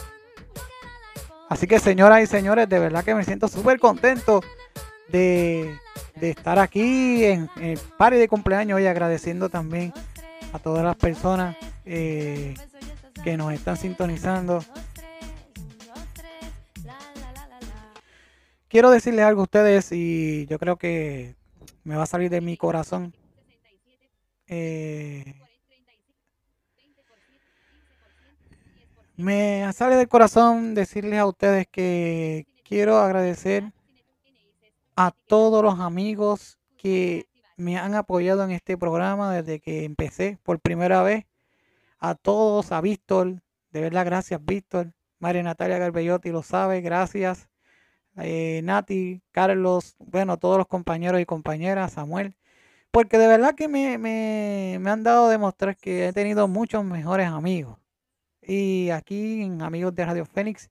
así que, señoras y señores, de verdad que me siento súper contento de, de estar aquí en el party de cumpleaños y agradeciendo también a todas las personas eh, que nos están sintonizando. Quiero decirles algo a ustedes y yo creo que me va a salir de mi corazón. Eh, me sale del corazón decirles a ustedes que quiero agradecer a todos los amigos que me han apoyado en este programa desde que empecé por primera vez. A todos, a Víctor, de verdad, gracias Víctor. María Natalia Garbellotti lo sabe, gracias eh, Nati, Carlos, bueno, todos los compañeros y compañeras, Samuel, porque de verdad que me, me, me han dado a demostrar que he tenido muchos mejores amigos. Y aquí en Amigos de Radio Fénix,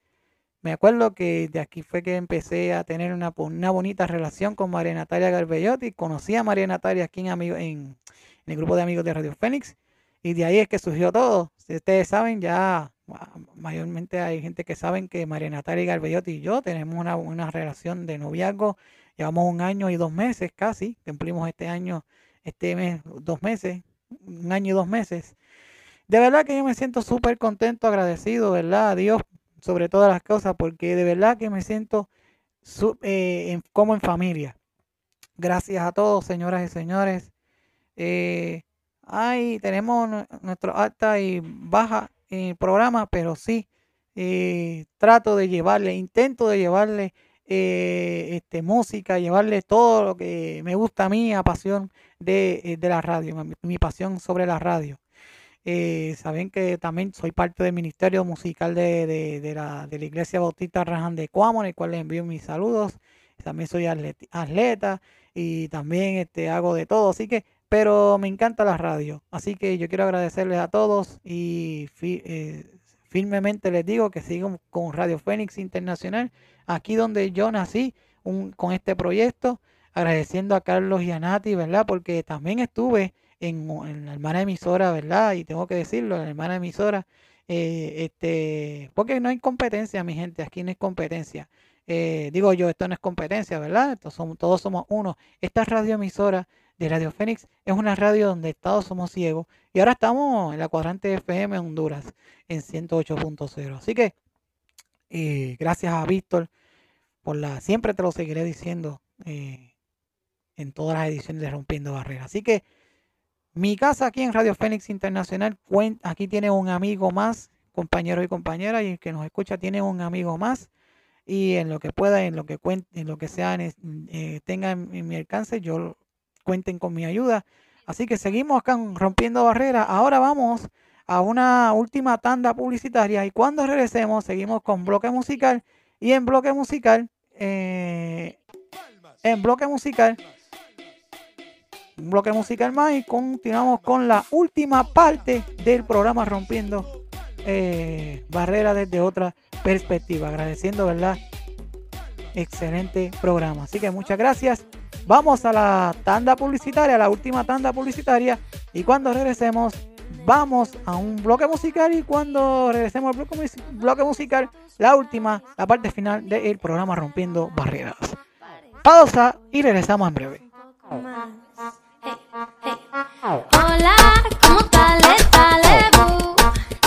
me acuerdo que de aquí fue que empecé a tener una, una bonita relación con María Natalia Garbellotti. Conocí a María Natalia aquí en, amigo, en, en el grupo de Amigos de Radio Fénix. Y de ahí es que surgió todo. Si ustedes saben, ya mayormente hay gente que saben que María Natalia Garbellotti y yo tenemos una, una relación de noviazgo. Llevamos un año y dos meses casi. Cumplimos este año, este mes, dos meses, un año y dos meses. De verdad que yo me siento súper contento, agradecido, ¿verdad? A Dios sobre todas las cosas, porque de verdad que me siento eh, como en familia. Gracias a todos, señoras y señores. Eh, ay, tenemos nue- nuestro alta y baja en el programa, pero sí, eh, trato de llevarle, intento de llevarle eh, este, música, llevarle todo lo que me gusta a mí, a pasión de, eh, de la radio, mi, pasión sobre la radio. Saben que también soy parte del ministerio musical de, de- de la, de la Iglesia Bautista Rajan de Cuamo, en el cual les envío mis saludos. También soy atleti- atleta y también este, hago de todo, así que, pero me encanta la radio. Así que yo quiero agradecerles a todos y eh, firmemente les digo que sigo con Radio Fénix Internacional, aquí donde yo nací con este proyecto, agradeciendo a Carlos y a Nati, ¿verdad? Porque también estuve en, en la hermana emisora, ¿verdad? Y tengo que decirlo, la hermana emisora, eh, este, porque no hay competencia, mi gente, aquí no hay competencia. eh, digo yo, esto no es competencia, ¿verdad? Todos somos uno. Esta radioemisora de Radio Fénix es una radio donde todos somos ciegos y ahora estamos en la cuadrante FM Honduras en 108.0. Así que eh, gracias a Víctor por la, siempre te lo seguiré diciendo eh, en todas las ediciones de Rompiendo Barreras. Así que mi casa aquí en Radio Fénix Internacional, aquí tiene un amigo más, compañero y compañera, y el que nos escucha tiene un amigo más. Y en lo que pueda, en lo que cuente, en lo que sea, eh, tenga en, mi alcance, yo cuenten con mi ayuda. Así que seguimos acá rompiendo barreras. Ahora vamos a una última tanda publicitaria y cuando regresemos seguimos con bloque musical y en bloque musical, eh, en bloque musical un bloque musical más y continuamos con la última parte del programa Rompiendo eh, Barreras desde otra perspectiva. Agradeciendo, ¿verdad? Excelente programa. Así que muchas gracias. Vamos a la tanda publicitaria, la última tanda publicitaria. Y cuando regresemos, vamos a un bloque musical. Y cuando regresemos al bloque, bloque musical, la última, la parte final del programa Rompiendo Barreras. Pausa y regresamos en breve. Hola, ¿cómo tal?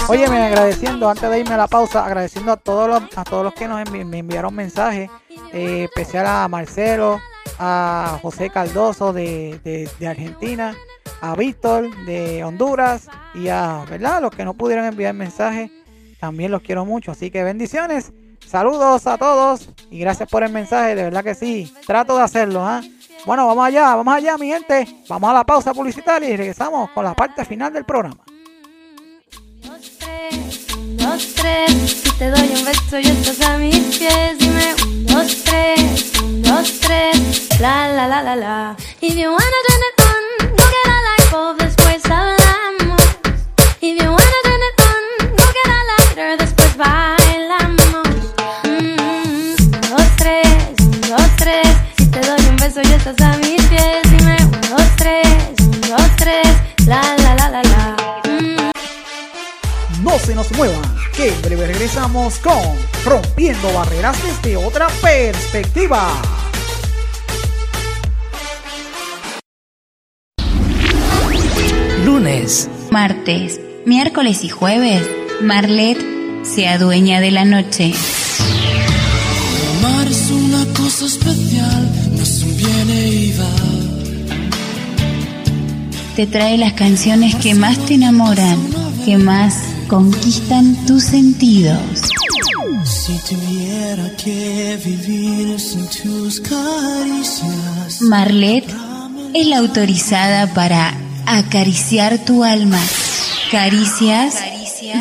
Oye, me agradeciendo, antes de irme a la pausa, agradeciendo a todos los, a todos los que nos me enviaron mensajes, eh, especial a Marcelo, a José Caldoso de, Argentina, a Víctor de Honduras y a, ¿verdad? Los que no pudieron enviar mensajes, también los quiero mucho. Así que bendiciones, saludos a todos y gracias por el mensaje, de verdad que sí, trato de hacerlo, ¿ah? Bueno, vamos allá, vamos allá, mi gente. Vamos a la pausa publicitaria y regresamos con la parte final del programa. Dos, tres. Si te doy un beso y estás a mis pies, dime un, dos, tres, un, dos, tres. La, la, la, la, la. If you wanna turn it on, go get a light bulb, después hablamos. If you wanna turn it on, go get a lighter, después bailamos. Mm, dos, tres, un, dos, tres. Si te doy un beso y estás a mis pies, dime un, dos, tres, un, dos, tres. La, la, la, la, la. No se nos muevan, que en breve regresamos con Rompiendo Barreras desde otra perspectiva. Lunes, martes, miércoles y jueves, Marlet se adueña de la noche. Amar es una cosa especial, no es un viene y va. Te trae las canciones que más te enamoran, que más conquistan tus sentidos. Si tuviera que vivir sin tus caricias. Marlet es la autorizada para acariciar tu alma. Caricias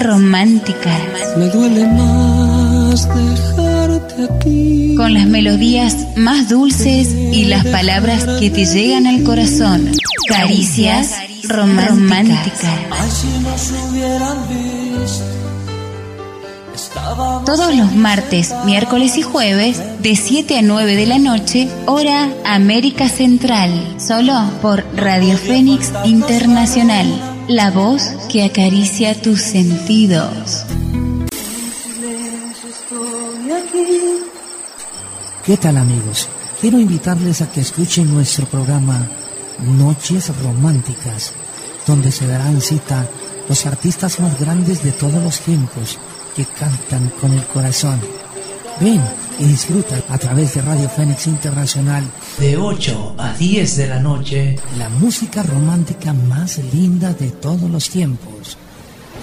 románticas. Me duele más dejarte aquí. Con las melodías más dulces y las palabras que te llegan al corazón. Caricias románticas. Estaba Todos los martes, miércoles y jueves, de 7 a 9 de la noche, hora América Central, solo por Radio Fénix Internacional, la voz que acaricia tus sentidos. estoy aquí. ¿Qué tal amigos? Quiero invitarles a que escuchen nuestro programa Noches Románticas, donde se darán cita los artistas más grandes de todos los tiempos que cantan con el corazón. Ven y disfruta a través de Radio Fénix Internacional De 8 a 10 de la noche, la música romántica más linda de todos los tiempos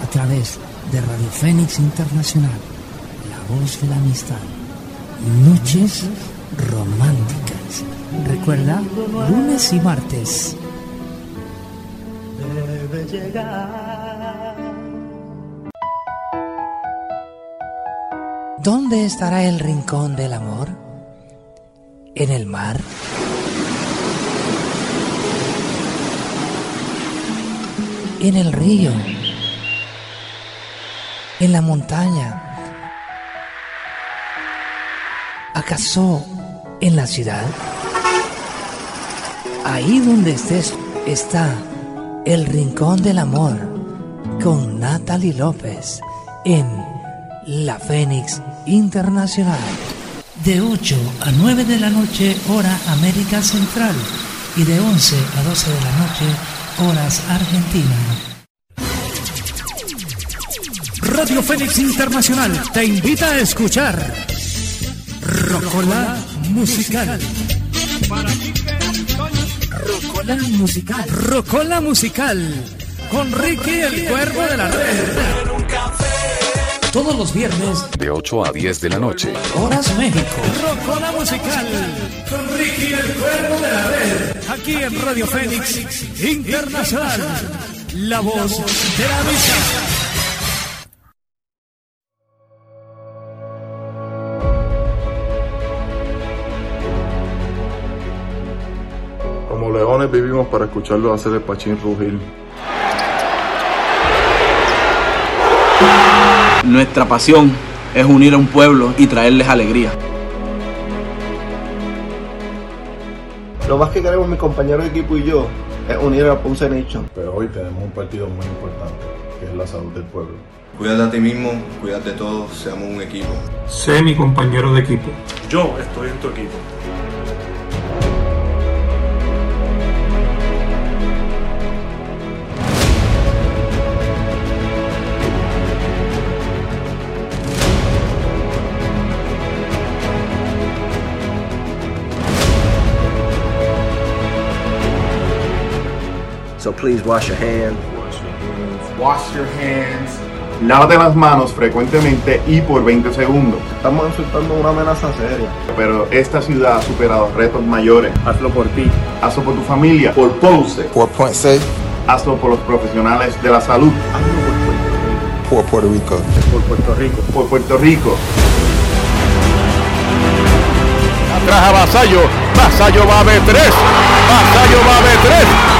a través de Radio Fénix Internacional, la voz de la amistad. Noches románticas. Recuerda, lunes y martes. Debe llegar. ¿Dónde estará el rincón del amor? ¿En el mar? ¿En el río? ¿En la montaña? ¿Acaso en la ciudad? Ahí donde estés está el rincón del amor con Natalie López en La Fénix Internacional. de 8 a 9 de la noche hora América Central y de 11 a 12 de la noche horas Argentina. Radio Fénix Internacional te invita a escuchar Rocola Musical. Rocola Musical. Rocola Musical. Con Ricky el Cuervo de la Red. Todos los viernes De 8 a 10 de la noche. Horas México. Rocola Musical. Con Ricky el Cuervo de la Red. Aquí en Radio Fénix Internacional. La voz de la vista. Vivimos para escucharlo hacer el pachín rugir. Nuestra pasión es unir a un pueblo y traerles alegría. Lo más que queremos mi compañero de equipo y yo es unir a Ponce Nation. Pero hoy tenemos un partido muy importante, que es la salud del pueblo. Cuídate a ti mismo, cuídate de todos, seamos un equipo. Sé mi compañero de equipo. Yo estoy en tu equipo. So please wash your hands. Wash your hands. Lávate las manos frecuentemente y por 20 segundos. Estamos enfrentando una amenaza seria. Pero esta ciudad ha superado retos mayores. Hazlo por ti. Hazlo por tu familia. Por Ponce. Por Ponce. Hazlo por los profesionales de la salud. Hazlo por Puerto Rico. Por Puerto Rico. Por Puerto Rico. Atrás a Vasallo. Vasallo va a B3. Vasallo va a B3.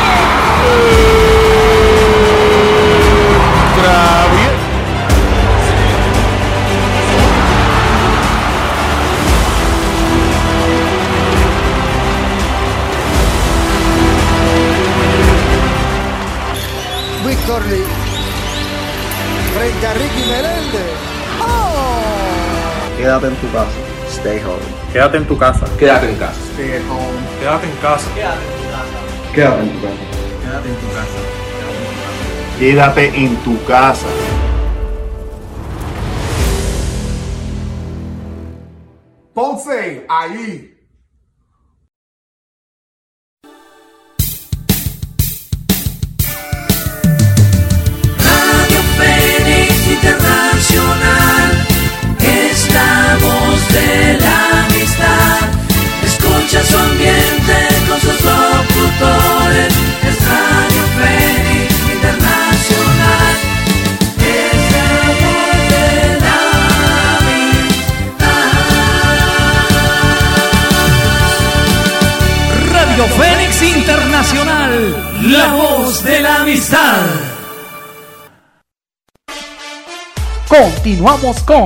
Corley frente a Ricky Meléndez. ¡Oh! Quédate en tu casa. Stay home. Quédate en tu casa. Quédate en casa. Stay home. Quédate en casa. Quédate en tu casa. Quédate en tu casa. Quédate en tu casa. Ponce, ahí. Radio Fénix Internacional Continuamos con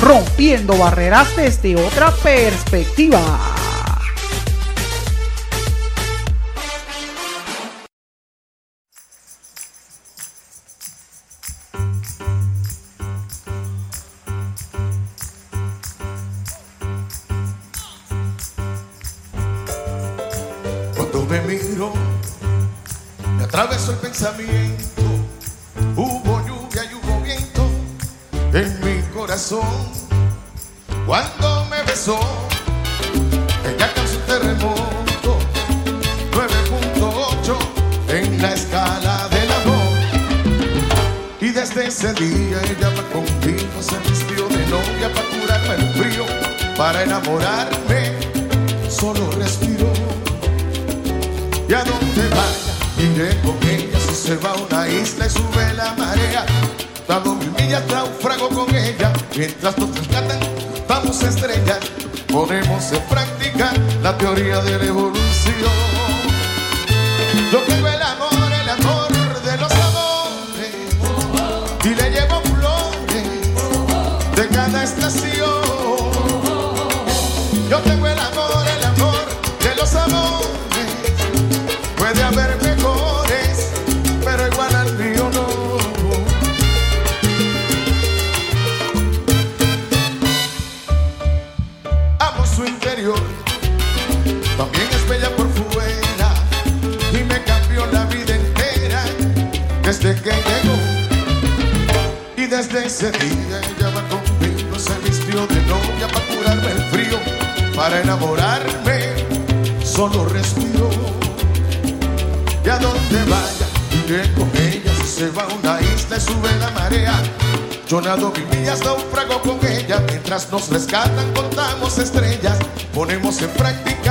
Rompiendo Barreras desde otra perspectiva. Enamorarme. Solo respiro. Y a donde vaya iré con ella si se va a una isla y sube la marea. Dado mil millas naufrago con ella mientras nos rescatan vamos a estrellar. Podemos practicar la teoría de la evolución Mil millas, naufrago con ella, mientras nos rescatan, contamos estrellas, ponemos en práctica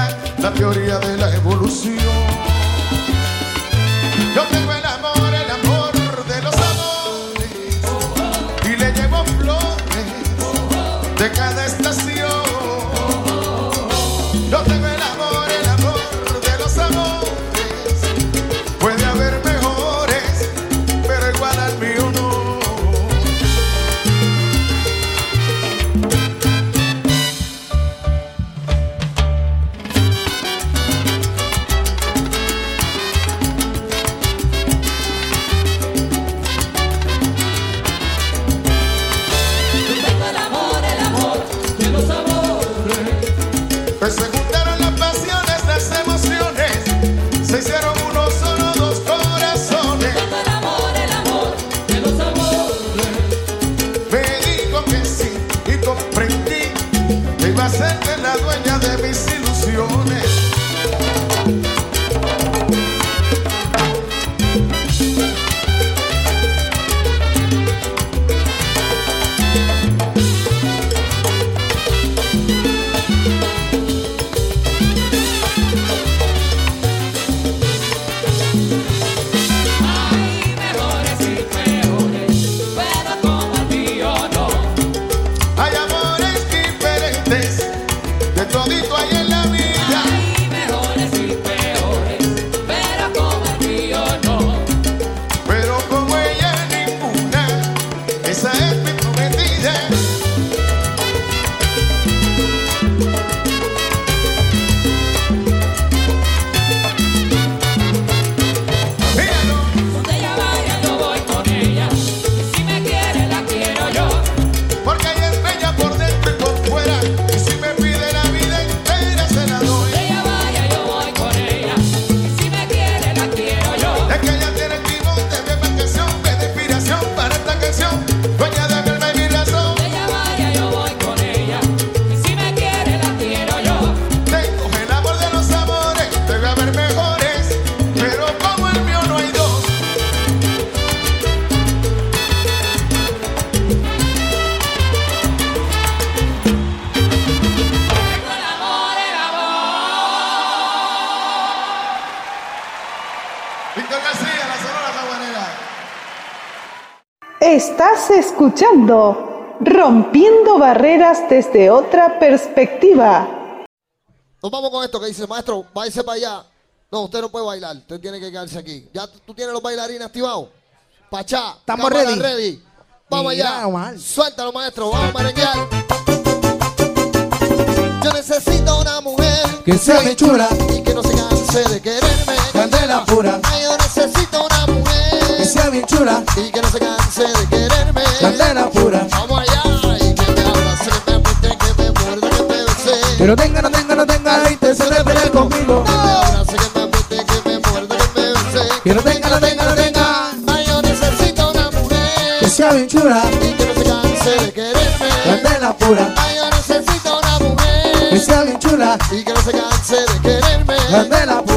escuchando Rompiendo Barreras desde otra perspectiva. Nos vamos con esto que dice, maestro, váyase para allá. No, usted no puede bailar, usted tiene que quedarse aquí. ¿Ya tú tienes los bailarines activados? Pachá, Estamos cámara ready. Vamos Mira, allá. Omar. Suéltalo, maestro, vamos a merenguear. Yo necesito una mujer Que sea bien chula. y que no se canse de quererme. Candela pura. Ay, yo necesito una mujer Sea bien chula. y que no se canse de quererme. Candela pura. Vamos allá y que me abrace, que me apriete, que me muerda, que me bese. Que no tenga, no tenga, no tenga la intención de pelear conmigo. Que me abrace, que me apriete, que me muerda, que me bese. Que no tenga, no tenga, no tenga. Ay, yo necesito una mujer Que sea bien chula. y que no se canse de quererme. Candela pura. Ay, yo necesito una mujer Que sea bien chula. y que no se canse de quererme. Candela pura.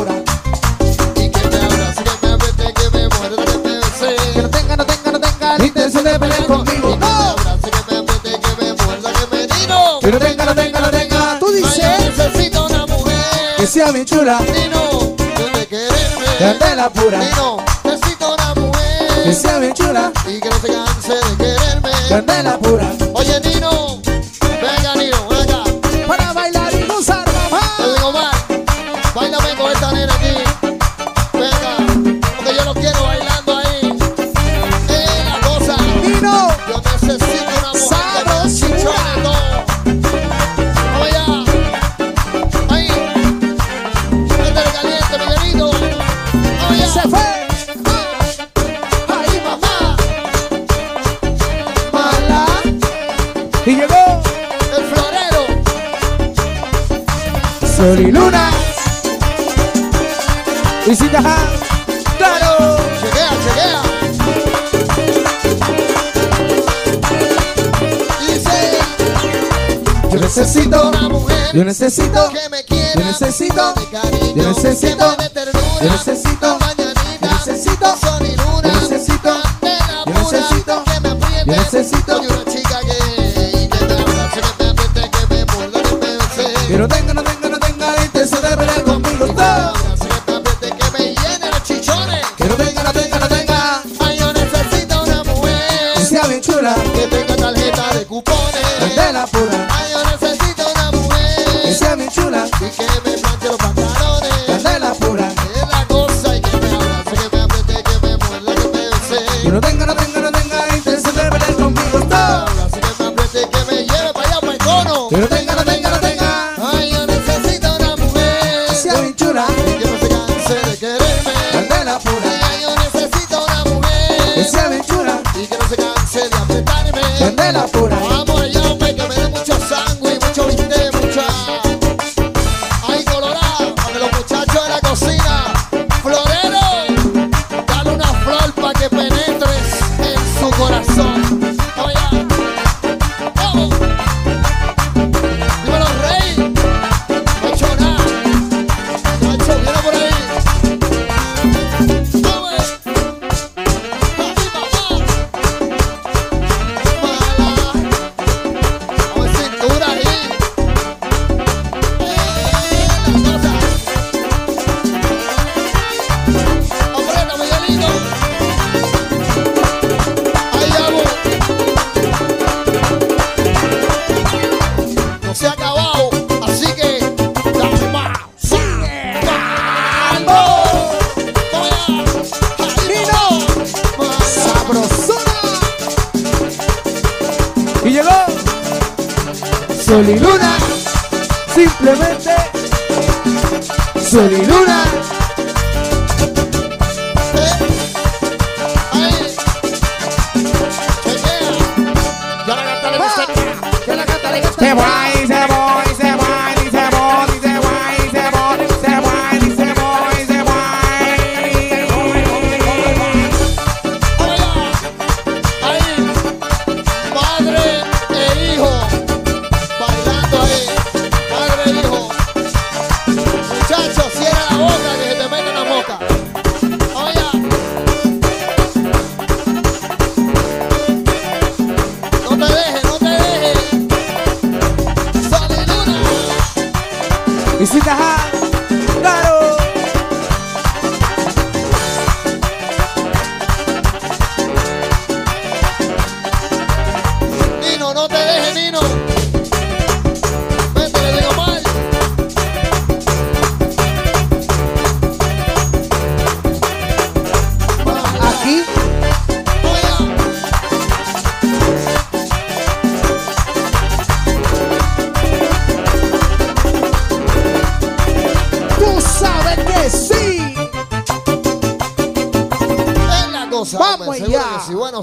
Sea bien chula. y no de quererme. Candela pura. Y no necesito una mujer Que sea bien chula. y que no se canse de quererme. Candela pura. Oye, Nino, Yo necesito. Yo necesito. Yo necesito. Yo necesito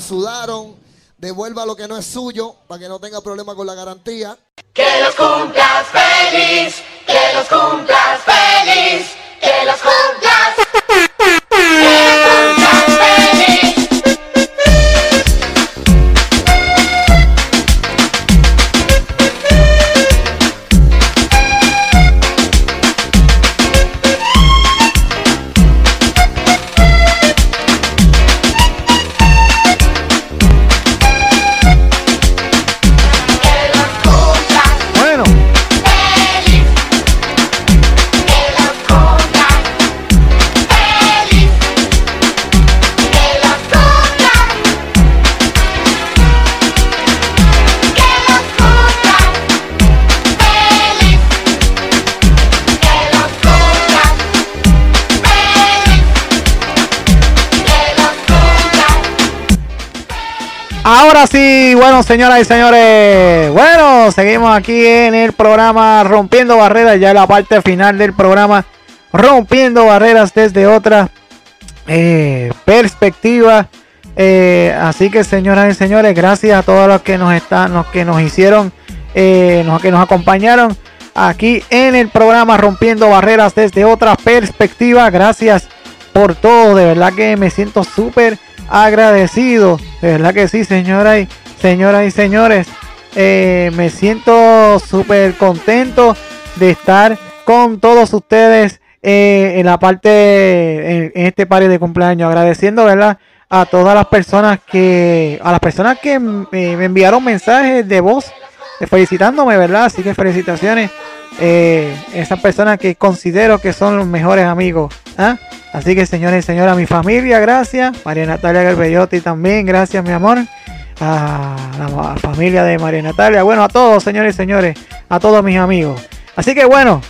nosso lar. Señoras y señores, bueno, seguimos aquí en el programa Rompiendo Barreras, ya la parte final del programa Rompiendo Barreras desde otra eh, perspectiva. Eh, así que, señoras y señores, gracias a todos los que nos están, los que nos hicieron, eh, los que nos acompañaron aquí en el programa Rompiendo Barreras desde otra perspectiva. Gracias por todo, de verdad que me siento súper agradecido, de verdad que sí, señoras y Señoras y señores, eh, me siento súper contento de estar con todos ustedes eh, en la parte, en, este party de cumpleaños, agradeciendo, ¿verdad? A todas las personas que, a las personas que eh, me, enviaron mensajes de voz felicitándome, ¿verdad? Así que felicitaciones. Eh, esas personas que considero que son los mejores amigos. ¿ah? Así que señores y señoras, mi familia, gracias. María Natalia Garbellotti también, gracias mi amor. A la familia de María Natalia. Bueno, a todos, señores y señores. A todos mis amigos. Así que bueno,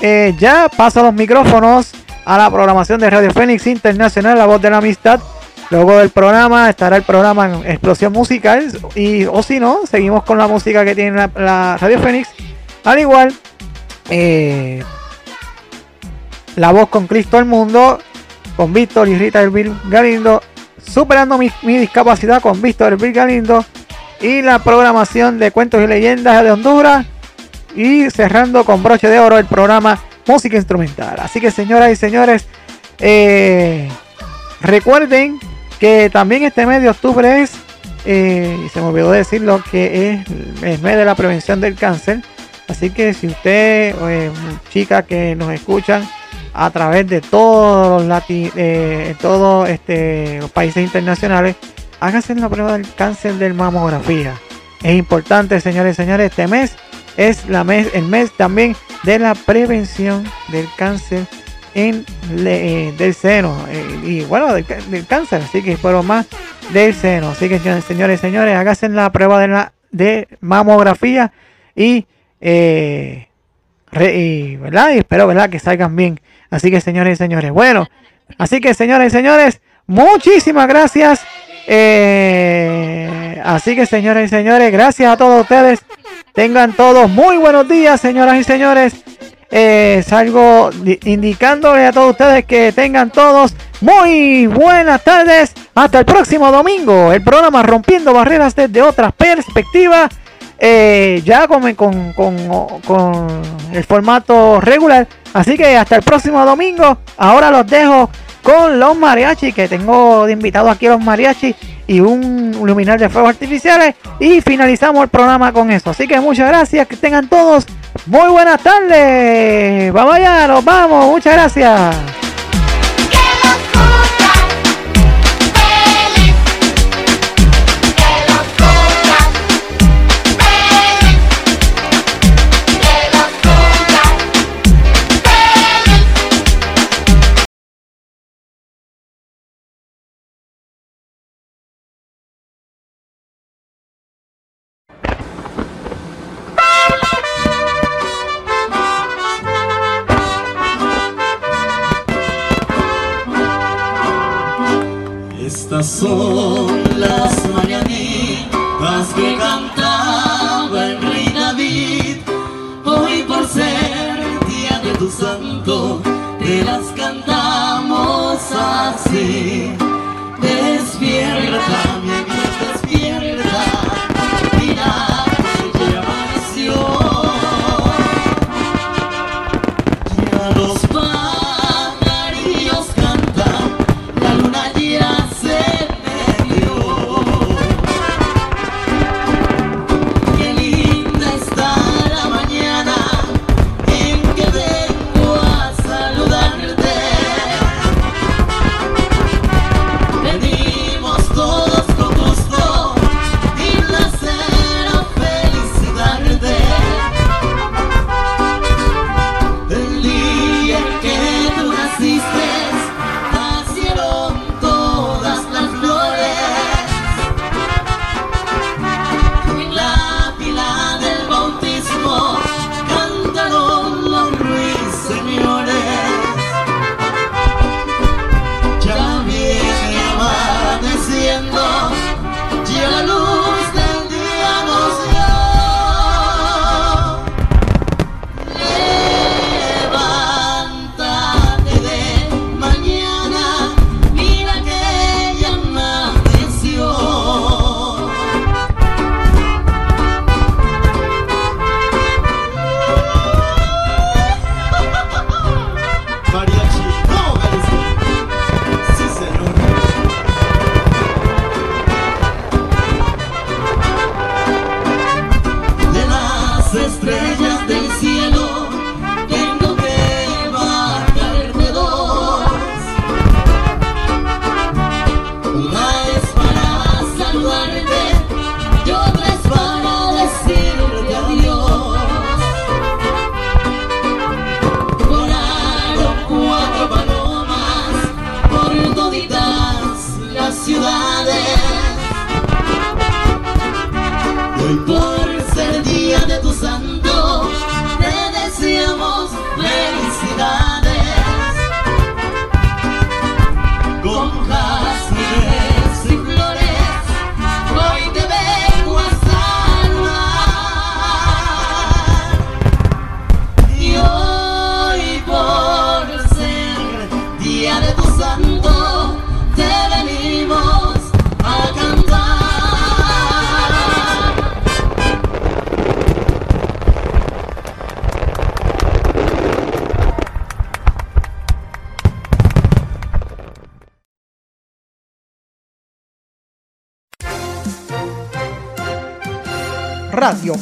eh, ya paso los micrófonos a la programación de Radio Fénix Internacional, la voz de la amistad. Luego del programa estará el programa en Explosión Musical. Y, o si no, seguimos con la música que tiene la, la Radio Fénix. Al igual, eh, la voz con Cristo el Mundo, con Víctor y Rita Elvir Galindo, superando mi, discapacidad con Víctor Elvir Galindo, y la programación de cuentos y leyendas de Honduras, y cerrando con broche de oro el programa Música Instrumental. Así que señoras y señores, eh, recuerden que también este mes de octubre es, eh, se me olvidó decirlo, que es el mes de la prevención del cáncer. Así que si usted, eh, chicas que nos escuchan a través de todos los lati eh, todos este, los países internacionales, hágase la prueba del cáncer de mamografía. Es importante, señores y señores, este mes es la mes, el mes también de la prevención del cáncer en eh, del seno eh, y bueno del, cáncer así que pero más del seno así que señores y señores háganse la prueba de la de mamografía y eh, re- ¿verdad? Y espero, ¿verdad? Que salgan bien. Así que, señores y señores, bueno, así que, señores y señores, muchísimas gracias. Eh, así que, señores y señores, gracias a todos ustedes. Tengan todos muy buenos días, señoras y señores. Eh, salgo di- indicándoles a todos ustedes que tengan todos muy buenas tardes. Hasta el próximo domingo. El programa Rompiendo Barreras desde otra perspectiva. Eh, ya con, con, con- el formato regular. Así que hasta el próximo domingo. Ahora los dejo con los mariachis. Que tengo de invitado aquí los mariachis. Y un luminar de fuegos artificiales. Y finalizamos el programa con eso. Así que muchas gracias. Que tengan todos muy buenas tardes. Vamos allá, nos vamos. Muchas gracias.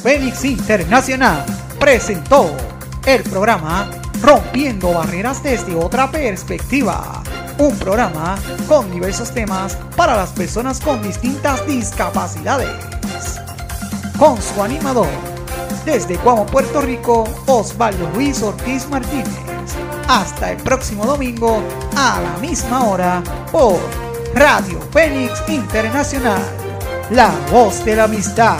Fénix Internacional presentó el programa Rompiendo Barreras desde otra perspectiva. Un programa con diversos temas para las personas con distintas discapacidades. Con su animador, desde Cuamo, Puerto Rico, Osvaldo Luis Ortiz Martínez. Hasta el próximo domingo a la misma hora por Radio Fénix Internacional. La voz de la amistad.